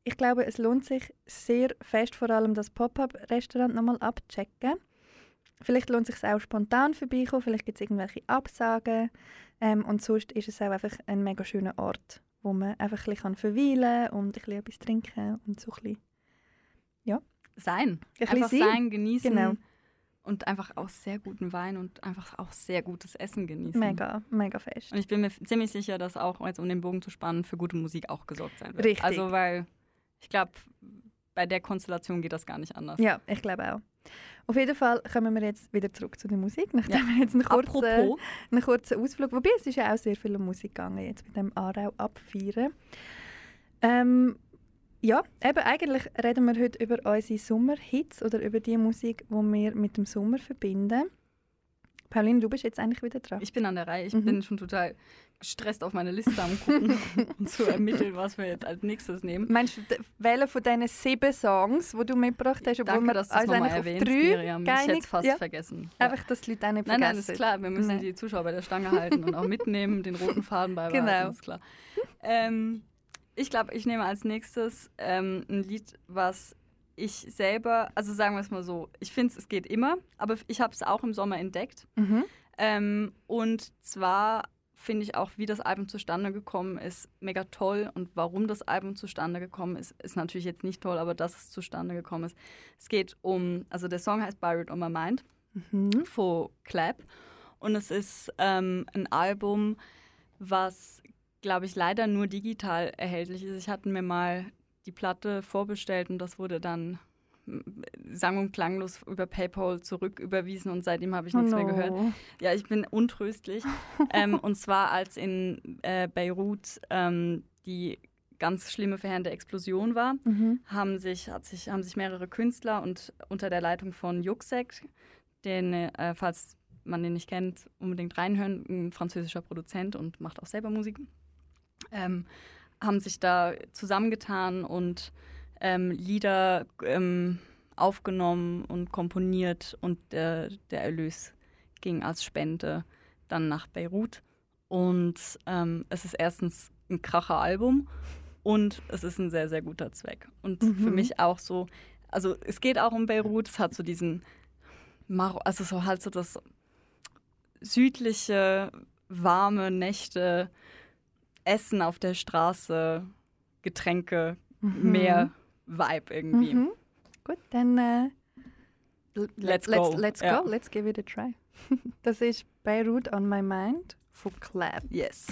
Ich glaube, es lohnt sich sehr fest, vor allem das Pop-Up-Restaurant nochmal abzuchecken. Vielleicht lohnt es sich auch spontan vorbeikommen, vielleicht gibt es irgendwelche Absagen. Ähm, und sonst ist es auch einfach ein mega schöner Ort, wo man einfach ein bisschen verweilen kann und ein bisschen etwas trinken und so ein bisschen. Sein. bisschen Einfach sein. sein, genießen. Genau. Und einfach auch sehr guten Wein und einfach auch sehr gutes Essen genießen. Mega, mega fest. Und ich bin mir ziemlich sicher, dass auch, jetzt um den Bogen zu spannen, für gute Musik auch gesorgt sein wird. Richtig. Also, weil ich glaube, bei der Konstellation geht das gar nicht anders. Ja, ich glaube auch. Auf jeden Fall kommen wir jetzt wieder zurück zu der Musik, nachdem wir jetzt einen kurzen, Apropos, einen kurzen Ausflug, wobei es ist ja auch sehr viel um Musik gegangen jetzt mit dem Aarau abfeiern. Ähm, ja, eben eigentlich reden wir heute über unsere Sommerhits oder über die Musik, die wir mit dem Sommer verbinden. Pauline, du bist jetzt eigentlich wieder dran. ich bin an der Reihe. Ich Mhm. bin schon total gestresst auf meine Liste am gucken und zu ermitteln, was wir jetzt als nächstes nehmen. Meinst du, welcher von diesen sieben Songs, die du mitgebracht hast, obwohl Danke, wir dass nochmal eigentlich auf erwähnst, drei Miriam. Ich hätte es fast ja, vergessen. Ja. Einfach, dass die Leute auch nicht Nein, vergessen. nein, ist klar. Wir müssen Nein. die Zuschauer bei der Stange halten und auch mitnehmen, den roten Faden beibehalten, Genau. ist klar. Ähm, ich glaube, ich nehme als nächstes ähm, ein Lied, was ich selber, also sagen wir es mal so, ich finde es, es geht immer, aber ich habe es auch im Sommer entdeckt. Mhm. Ähm, und zwar finde ich auch, wie das Album zustande gekommen ist, mega toll. Und warum das Album zustande gekommen ist, ist natürlich jetzt nicht toll, aber dass es zustande gekommen ist. Es geht um, also der Song heißt Buried on My Mind Mhm. von Clap. Und es ist ähm, ein Album, was, glaube ich, leider nur digital erhältlich ist. Ich hatte mir mal die Platte vorbestellt und das wurde dann mm, sang- und klanglos über PayPal zurücküberwiesen und seitdem habe ich nichts mehr gehört. Oh no. Ja, ich bin untröstlich. ähm, und zwar als in äh, Beirut ähm, die ganz schlimme verheerende Explosion war, Mhm. haben sich, hat sich, haben sich mehrere Künstler und unter der Leitung von Juxek, den, äh, falls man den nicht kennt, unbedingt reinhören, ein französischer Produzent und macht auch selber Musik, ähm, haben sich da zusammengetan und ähm, Lieder ähm, aufgenommen und komponiert und der, der Erlös ging als Spende dann nach Beirut. Und ähm, es ist erstens ein kracher Album und es ist ein sehr, sehr guter Zweck. Und für Mhm. mich auch so, also es geht auch um Beirut, es hat so diesen, Maro also so halt so das südliche, warme Nächte, Essen auf der Straße, Getränke, Mhm. mehr Vibe irgendwie. Mhm. Gut, dann äh, Let's let's, go. let's Ja. go, let's give it a try. Das ist Beirut on My Mind von Clap. Yes.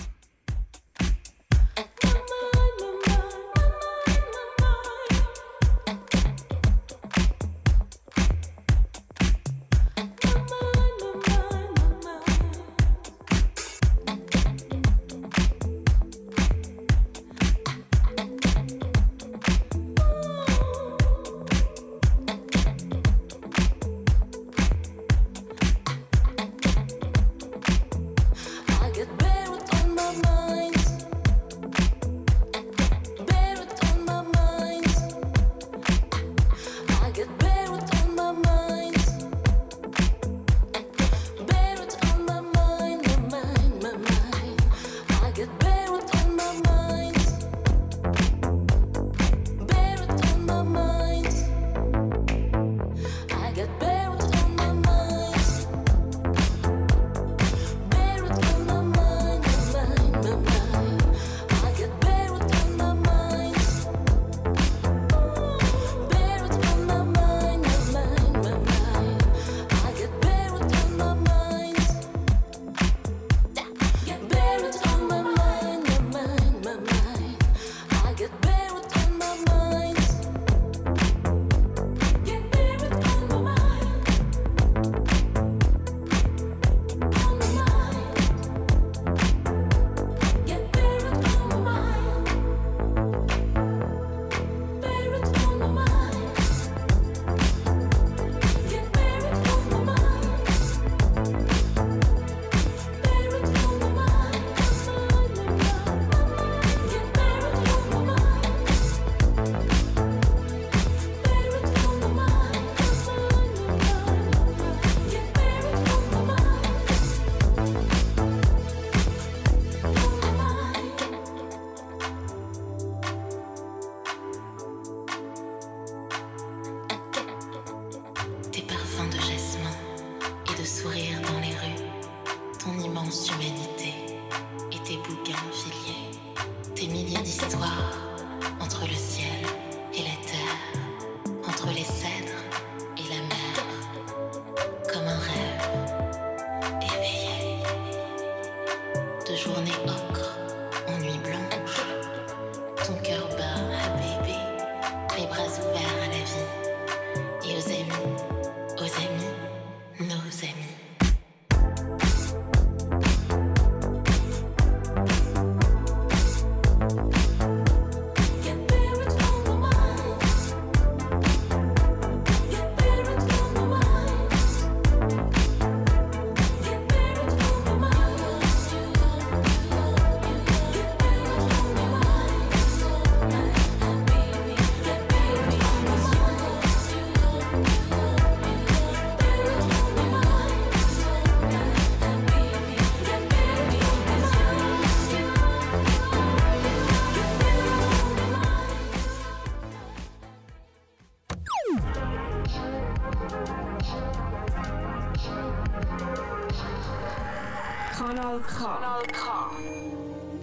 Kanal K.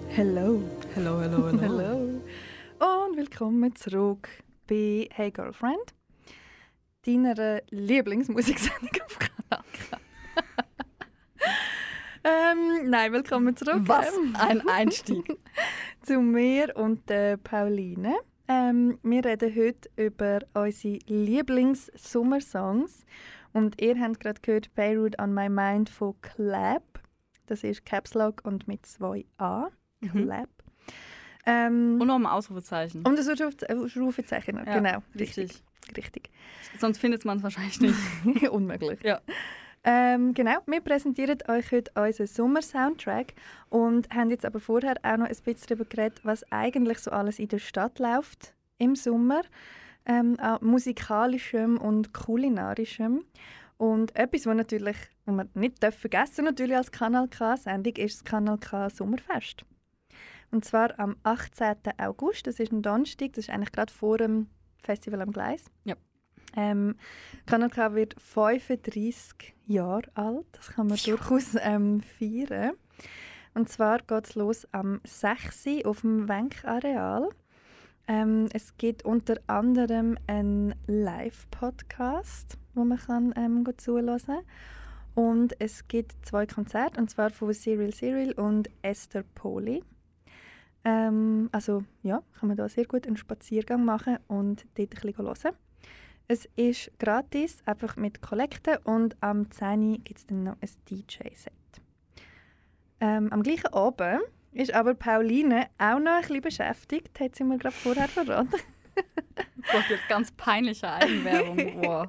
Hello. Hello, hello, hello. Hallo. Und willkommen zurück bei Hey Girlfriend, deiner Lieblingsmusiksendung auf Kanal K. ähm, nein, willkommen zurück. Was ähm, ein Einstieg. zu mir und der Pauline. Ähm, wir reden heute über unsere Lieblings-Sommersongs. Und ihr habt gerade gehört Beirut on My Mind von Clap. Das ist Caps Lock und mit zwei A. Clap. Ähm, Und noch ein Ausrufezeichen. und das Ausrufezeichen, Ja, genau. richtig. Richtig. richtig. Sonst findet man es wahrscheinlich nicht. Unmöglich. Ja. Ähm, genau, wir präsentieren euch heute unseren Sommer-Soundtrack und haben jetzt aber vorher auch noch ein bisschen darüber geredet, was eigentlich so alles in der Stadt läuft im Sommer, ähm, an musikalischem und kulinarischem. Und etwas, was natürlich, was wir nicht vergessen natürlich als Kanal K-Sendung, ist das Kanal K Sommerfest. Und zwar am 18. August, das ist ein Donnerstag, das ist eigentlich gerade vor dem Festival am Gleis. Ja. Ähm, Kanal K wird 35 Jahre alt, das kann man durchaus ähm, feiern. Und zwar geht es los am 6. Uhr auf dem Wenk-Areal. Ähm, es gibt unter anderem einen Live-Podcast, wo man kann, ähm, zuhören kann. Und es gibt zwei Konzerte, und zwar von Cyril Cyril und Esther Poli. Ähm, also ja, kann man da sehr gut einen Spaziergang machen und dort ein bisschen hören. Es ist gratis, einfach mit Kollekten und am 10. Uhr gibt es dann noch ein DJ-Set. Ähm, am gleichen Abend ist aber Pauline auch noch ein bisschen beschäftigt, hat sie mir gerade vorher verraten. Gott, jetzt ganz peinliche Eigenwerbung. Wow.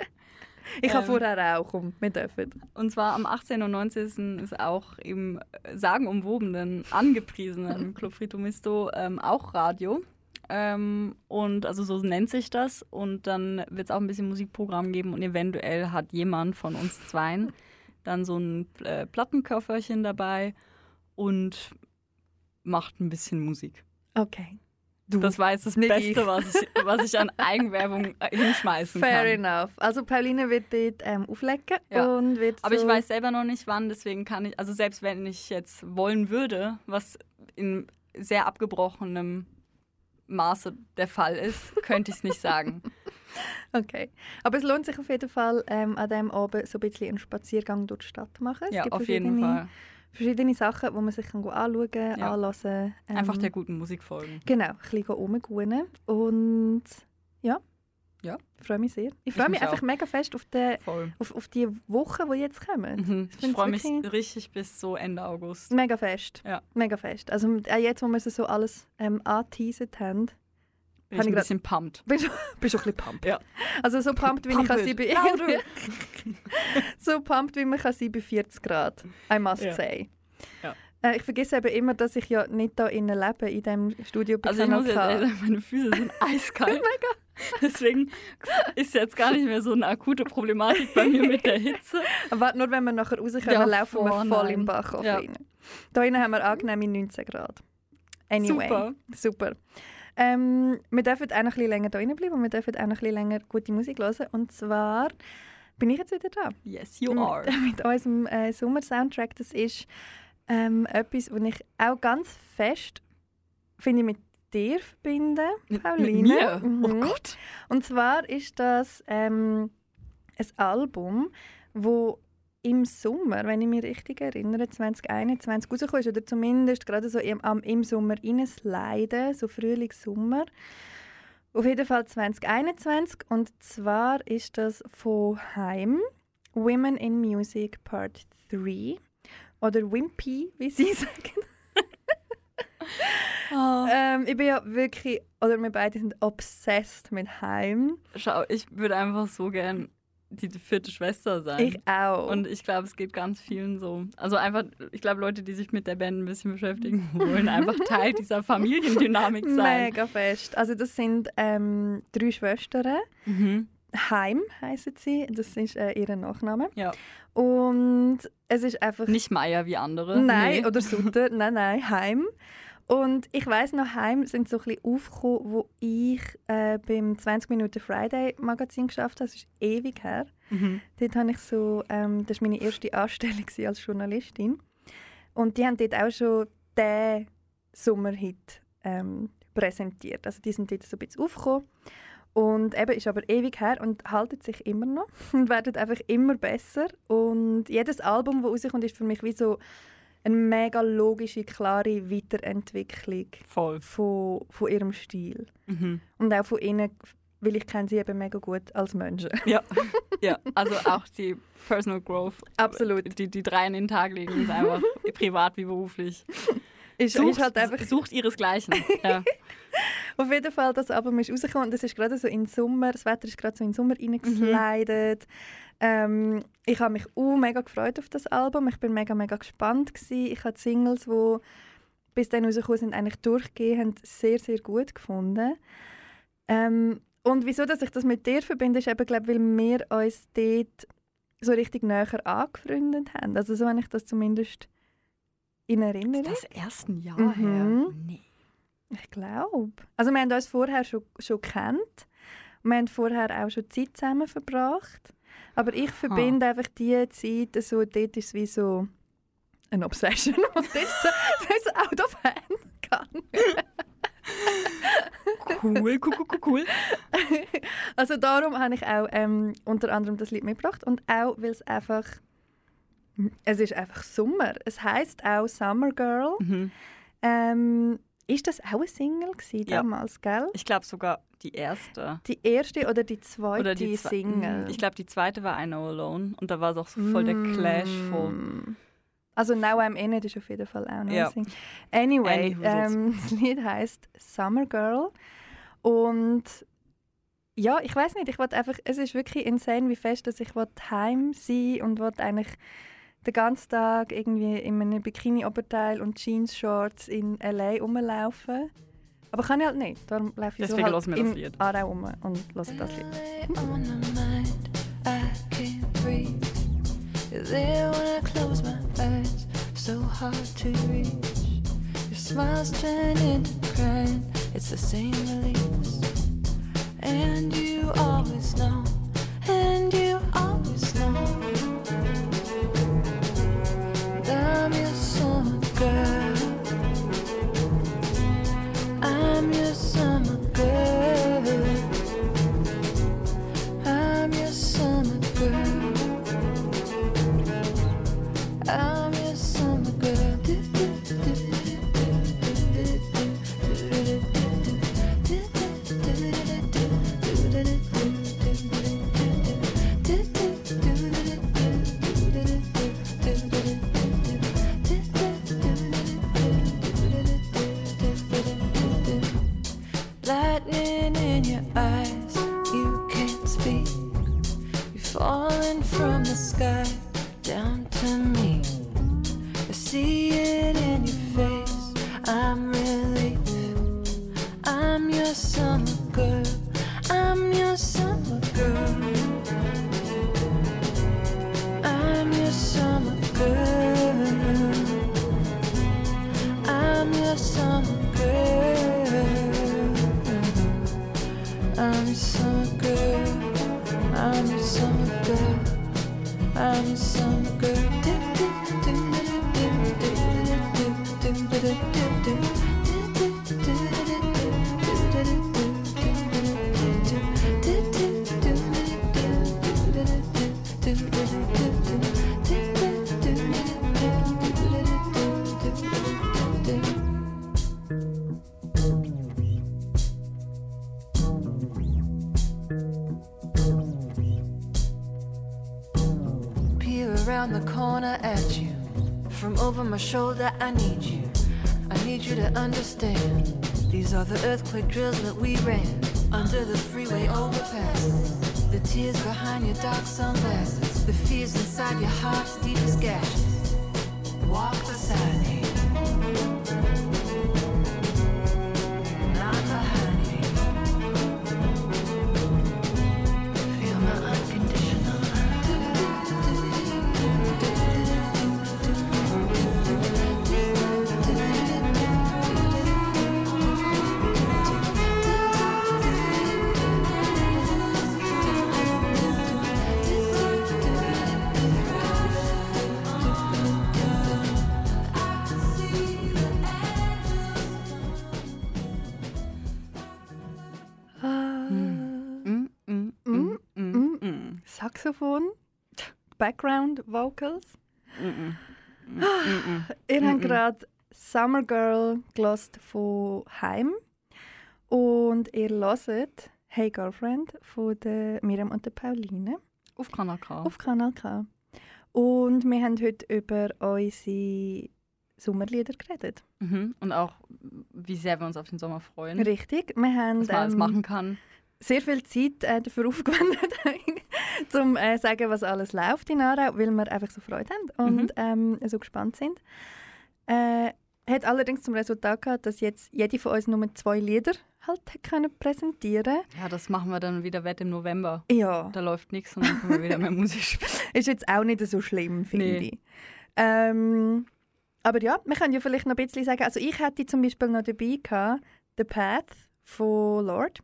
Ich habe Ähm. vorher auch, komm, wir dürfen. Und zwar am 18. und 19. ist auch im sagenumwobenen, angepriesenen Club Frito Misto ähm, auch Radio. Ähm, und also so nennt sich das. Und dann wird es auch ein bisschen Musikprogramm geben und eventuell hat jemand von uns zweien dann so ein äh, Plattenköfferchen dabei und macht ein bisschen Musik. Okay. Das war jetzt das nicht Beste, was ich, was ich an Eigenwerbung äh, hinschmeißen Fair kann. enough. Also Pauline wird dort ähm, auflegen Ja. und wird Aber so ich weiß selber noch nicht wann, deswegen kann ich, also selbst wenn ich jetzt wollen würde, was in sehr abgebrochenem Maße der Fall ist, könnte ich es nicht sagen. Okay. Aber es lohnt sich auf jeden Fall, ähm, an diesem Abend so ein bisschen einen Spaziergang durch die Stadt zu machen. Es ja, auf jeden Fall. Verschiedene Sachen, die man sich kann anschauen kann, Ja. anhören ähm, Einfach der guten Musik folgen. Genau, ein bisschen rumgehen. Und ja. Ja. Ich freue mich sehr. Ich freue mich mich einfach mega fest auf die, auf, auf die Wochen, die jetzt kommen. Mhm. Ich freue mich richtig bis so Ende August. Mega fest. Ja. Mega fest. Also auch jetzt, wo wir so alles ähm, angeteasert haben, ich ich ein bisschen pumped. bist du bist ein bisschen pumped. Ja. Also so pumped, wie ich Pump kann it. sein bei so pumped, wie man kann sein bei 40 Grad. I must Ja. say. Ja. Äh, ich vergesse eben immer, dass ich ja nicht da innen lebe, in dem Studio bei Also ich muss jetzt sagen, meine Füße sind eiskalt. Deswegen ist jetzt gar nicht mehr so eine akute Problematik bei mir mit der Hitze. Aber warte, nur wenn wir nachher rauskommen, Ja, laufen wir voll, nein. im Bach auf Ja. rein. Da innen haben wir angenehme 19 Grad. Anyway. Super. Super. Ähm, wir dürfen auch noch ein bisschen länger da bleiben und wir dürfen auch noch ein bisschen länger gute Musik hören. Und zwar bin ich jetzt wieder da. Yes, you are. Mit unserem äh, Sommer-Soundtrack. Das ist ähm, etwas, was ich auch ganz fest finde mit dir verbinde, Mit, mit Pauline. mir? Oh Mhm. Gott. Und zwar ist das ähm, ein Album, wo im Sommer, wenn ich mich richtig erinnere, 2021 rausgekommen ist, oder zumindest gerade so im, im Sommer reinsliden, so Frühling, Sommer. Auf jeden Fall 2021 und zwar ist das von Heim, Women in Music Part 3 oder Wimpy, wie sie sagen. Oh. Ähm, ich bin ja wirklich, oder wir beide sind obsessed mit Heim. Schau, ich würde einfach so gern die vierte Schwester sein. Ich auch. Und ich glaube, es geht ganz vielen so. Also einfach, ich glaube, Leute, die sich mit der Band ein bisschen beschäftigen, wollen einfach Teil dieser Familiendynamik sein. Mega fest. Also das sind ähm, drei Schwestern. Mhm. Heim heißen sie. Das ist äh, ihr Nachname. Ja. Und es ist einfach Nicht Meier wie andere. nein Nee. oder Sutter. nein, nein, Heim. Und ich weiß noch, Heim sind so ein bisschen aufgekommen, wo ich äh, beim 20 Minuten Friday Magazin geschafft habe. Das ist ewig her. Mhm. Dort habe ich so, ähm, das war meine erste Anstellung als Journalistin. Und die haben dort auch schon den Sommerhit ähm, präsentiert. Also die sind dort so ein bisschen aufgekommen. Und eben ist aber ewig her und halten sich immer noch und werden einfach immer besser. Und jedes Album, das rauskommt, ist für mich wie so eine mega logische, klare Weiterentwicklung Voll. von, von ihrem Stil. Mhm. Und auch von ihnen, weil ich kenne sie eben mega gut als Menschen. Ja. ja, also auch die Personal Growth. Absolut. Die, die drei in den Tag legen, ist einfach privat wie beruflich. Ist, Sucht, ist halt einfach sucht ihresgleichen. Ja. Auf jeden Fall, das Album ist rausgekommen und das ist gerade so im Sommer, das Wetter ist gerade so in Sommer reingeslidet. Ähm, ich habe mich auch mega gefreut auf das Album. Ich bin mega, mega gespannt gewesen. Ich habe die Singles, die bis dann rausgekommen sind, eigentlich durchgehend sehr, sehr gut gefunden. Ähm, und wieso, dass ich das mit dir verbinde, ist eben, glaube weil wir uns dort so richtig näher angefreundet haben. Also so habe ich das zumindest in Erinnerung. Ist das erst ein Jahr Mhm. her? Nee. Ich glaube. Also wir haben uns vorher schon, schon kennt. Wir haben vorher auch schon Zeit zusammen verbracht. Aber ich verbinde einfach die Zeit, so, dort ist es wie so eine Obsession. Und das ist so, das ist Autofan kann. Cool, cool, cool, cool, cool. Also darum habe ich auch ähm, unter anderem das Lied mitgebracht. Und auch, weil es einfach... Es ist einfach Sommer. Es heißt auch Summer Girl. Mhm. Ähm, ist das auch eine Single gewesen Ja. damals, gell? Ich glaube sogar die erste. Die erste oder die zweite Oder die zwe- Single? Ich glaube, die zweite war I Know Alone. Und da war es auch so voll der Clash von. Mm. Also Now I'm In It ist auf jeden Fall auch noch Ja. ein Single. Anyway, Any ähm, das Lied heißt Summer Girl und ja, ich weiß nicht, ich wollte einfach, es ist wirklich insane, wie fest, dass ich heim sein und wollte eigentlich den ganzen Tag irgendwie in einem Bikini-Oberteil und Jeans-Shorts in L.A. rumlaufen. Aber kann ich halt nicht, darum laufe ich Deswegen so halt im Lied. Aarau rum und höre das Lied. on my mind, I can't breathe. You're there when I close my eyes, so hard to reach. Your smiles turn into crying, it's the same release. And you always know, around the corner at you. From over my shoulder, I need you. You to understand. These are the earthquake drills that we ran under the freeway overpass. The tears behind your dark sunglasses, the fears inside your heart's deepest gashes. Walk Background Vocals. mm, mm, mm, mm. Ihr habt gerade Summer Girl gelost von Heim und ihr hört Hey Girlfriend von der Miriam und der Pauline Auf Kanal K. auf Kanal K. Und wir haben heute über unsere Sommerlieder geredet. Mhm. Und auch, wie sehr wir uns auf den Sommer freuen. Richtig. Wir haben Was man alles ähm, machen kann. sehr viel Zeit äh, dafür aufgewendet, um äh, sagen, was alles läuft in Aarau, weil wir einfach so Freude haben und ähm, so gespannt sind. Äh, hat allerdings zum Resultat gehabt, dass jetzt jede von uns nur zwei Lieder halt können präsentieren. Ja, das machen wir dann wieder wett im November. Ja, Da läuft nichts und dann können wir wieder mehr Musik spielen. ist jetzt auch nicht so schlimm, finde Nee. ich. Ähm, aber ja, wir können ja vielleicht noch ein bisschen sagen, also ich hätte zum Beispiel noch dabei gehabt, The Path von Lord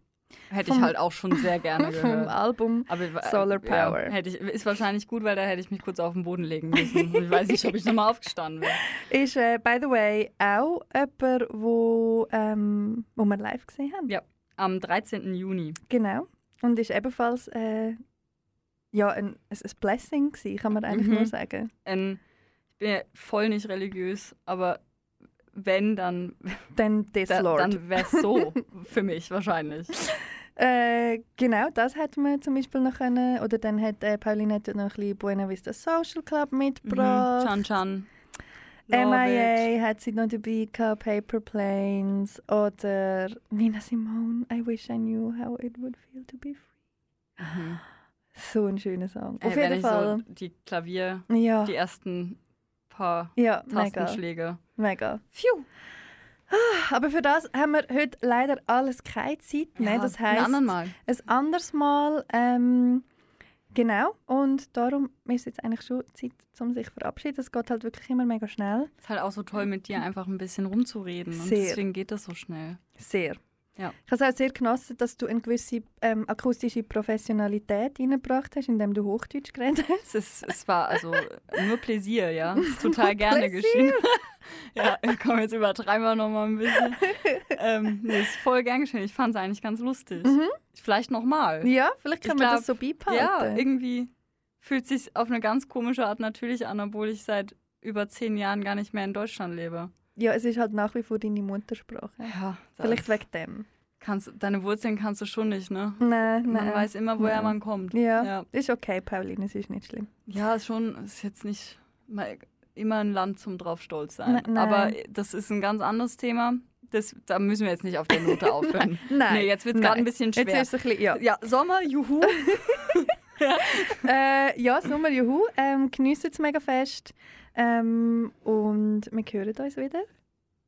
Hätte ich Vom- halt auch schon sehr gerne vom gehört. Album. Aber, Solar Power. Ja, hätte ich, ist wahrscheinlich gut, weil da hätte ich mich kurz auf den Boden legen müssen. Ich weiß nicht, ob ich nochmal aufgestanden wäre. Ist, äh, by the way, auch jemand, wo, ähm, wo wir live gesehen haben. Ja. Am 13. Juni. Genau. Und ist ebenfalls äh, ja, ein, ein, ein Blessing gewesen, kann man eigentlich Mhm. nur sagen. Ein, ich bin ja voll nicht religiös, aber wenn, dann, Dann this da, Lord. dann wäre es so für mich wahrscheinlich. Äh, genau, das hätten wir zum Beispiel noch können. Oder dann hat äh, Pauline hat noch ein bisschen Buena Vista Social Club Mhm. mitgebracht. Chan Chan. Love it. MIA hat sie noch dabei gehabt, Paper Planes. Oder Nina Simone, I wish I knew how it would feel to be free. Mhm. So ein schöner Song. Ey, Auf jeden Fall. So die Klavier, ja, die ersten paar ja, mega. Tastenschläge. Mega. Phew. Ah, Aber für das haben wir heute leider alles keine Zeit mehr. Ja, das ein heisst, anderen Mal. ein anderes Mal. Ähm, genau. Und darum ist jetzt eigentlich schon Zeit, um sich zu verabschieden. Es geht halt wirklich immer mega schnell. ist halt auch so toll, mit dir einfach ein bisschen rumzureden. Und Sehr. deswegen geht das so schnell. Sehr. Ja. Ich habe es auch sehr genossen, dass du eine gewisse ähm, akustische Professionalität reingebracht hast, indem du Hochdeutsch geredet hast. Es, es war also nur Pläsier, ja. Es ist total gerne geschehen. ja, komm, jetzt übertreiben wir noch mal ein bisschen. ähm, nee, ist voll gern geschehen. Ich fand es eigentlich ganz lustig. Vielleicht noch mal. Ja, vielleicht Ich können wir glaub, das so beibehalten. Ja, irgendwie fühlt sich auf eine ganz komische Art natürlich an, obwohl ich seit über zehn Jahren gar nicht mehr in Deutschland lebe. Ja, es ist halt nach wie vor deine Muttersprache. Ja, Vielleicht wegen dem. Kannst, deine Wurzeln kannst du schon nicht, ne? Nein, nein. Man weiß immer, woher Nein. man kommt. Ja, Ja, ist okay, Pauline, es ist nicht schlimm. ja ist schon, ist jetzt nicht immer ein Land zum drauf stolz sein. Ne- nein. Aber das ist ein ganz anderes Thema. Das, da müssen wir jetzt nicht auf der Note aufhören. Nein. Nee, jetzt wird es gerade ein bisschen schwer. Jetzt ist es ein bisschen, ja. ja, Sommer, juhu. äh, ja, Sommer, juhu. Ähm, geniessen es mega fest. Ähm, und wir hören uns wieder.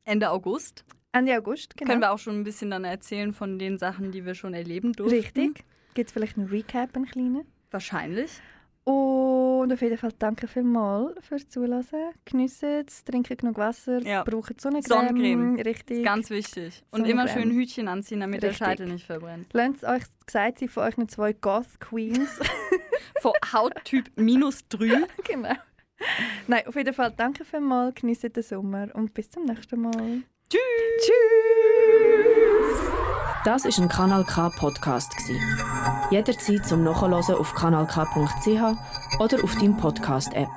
Ende August. Ende August, genau. Können wir auch schon ein bisschen dann erzählen von den Sachen, die wir schon erleben durften. Richtig. Gibt es vielleicht einen Recap, einen kleinen? Wahrscheinlich. Und auf jeden Fall danke vielmals fürs Zuhören. Geniessen es, trinken genug Wasser, Ja. brauchen Sonnencreme. Sonnencreme. Richtig. Ganz wichtig. Und immer schön Hütchen anziehen, damit Richtig. der Scheitel nicht verbrennt. Lasst euch gesagt sein von euch zwei Goth Queens. Von Hauttyp minus 3. genau. Nein, auf jeden Fall danke vielmals, geniessen den Sommer und bis zum nächsten Mal. Tschüss. Das ist ein Kanal K Podcast gsi. Jederzeit zum Nachhören auf kanalk.ch oder auf deinem Podcast App.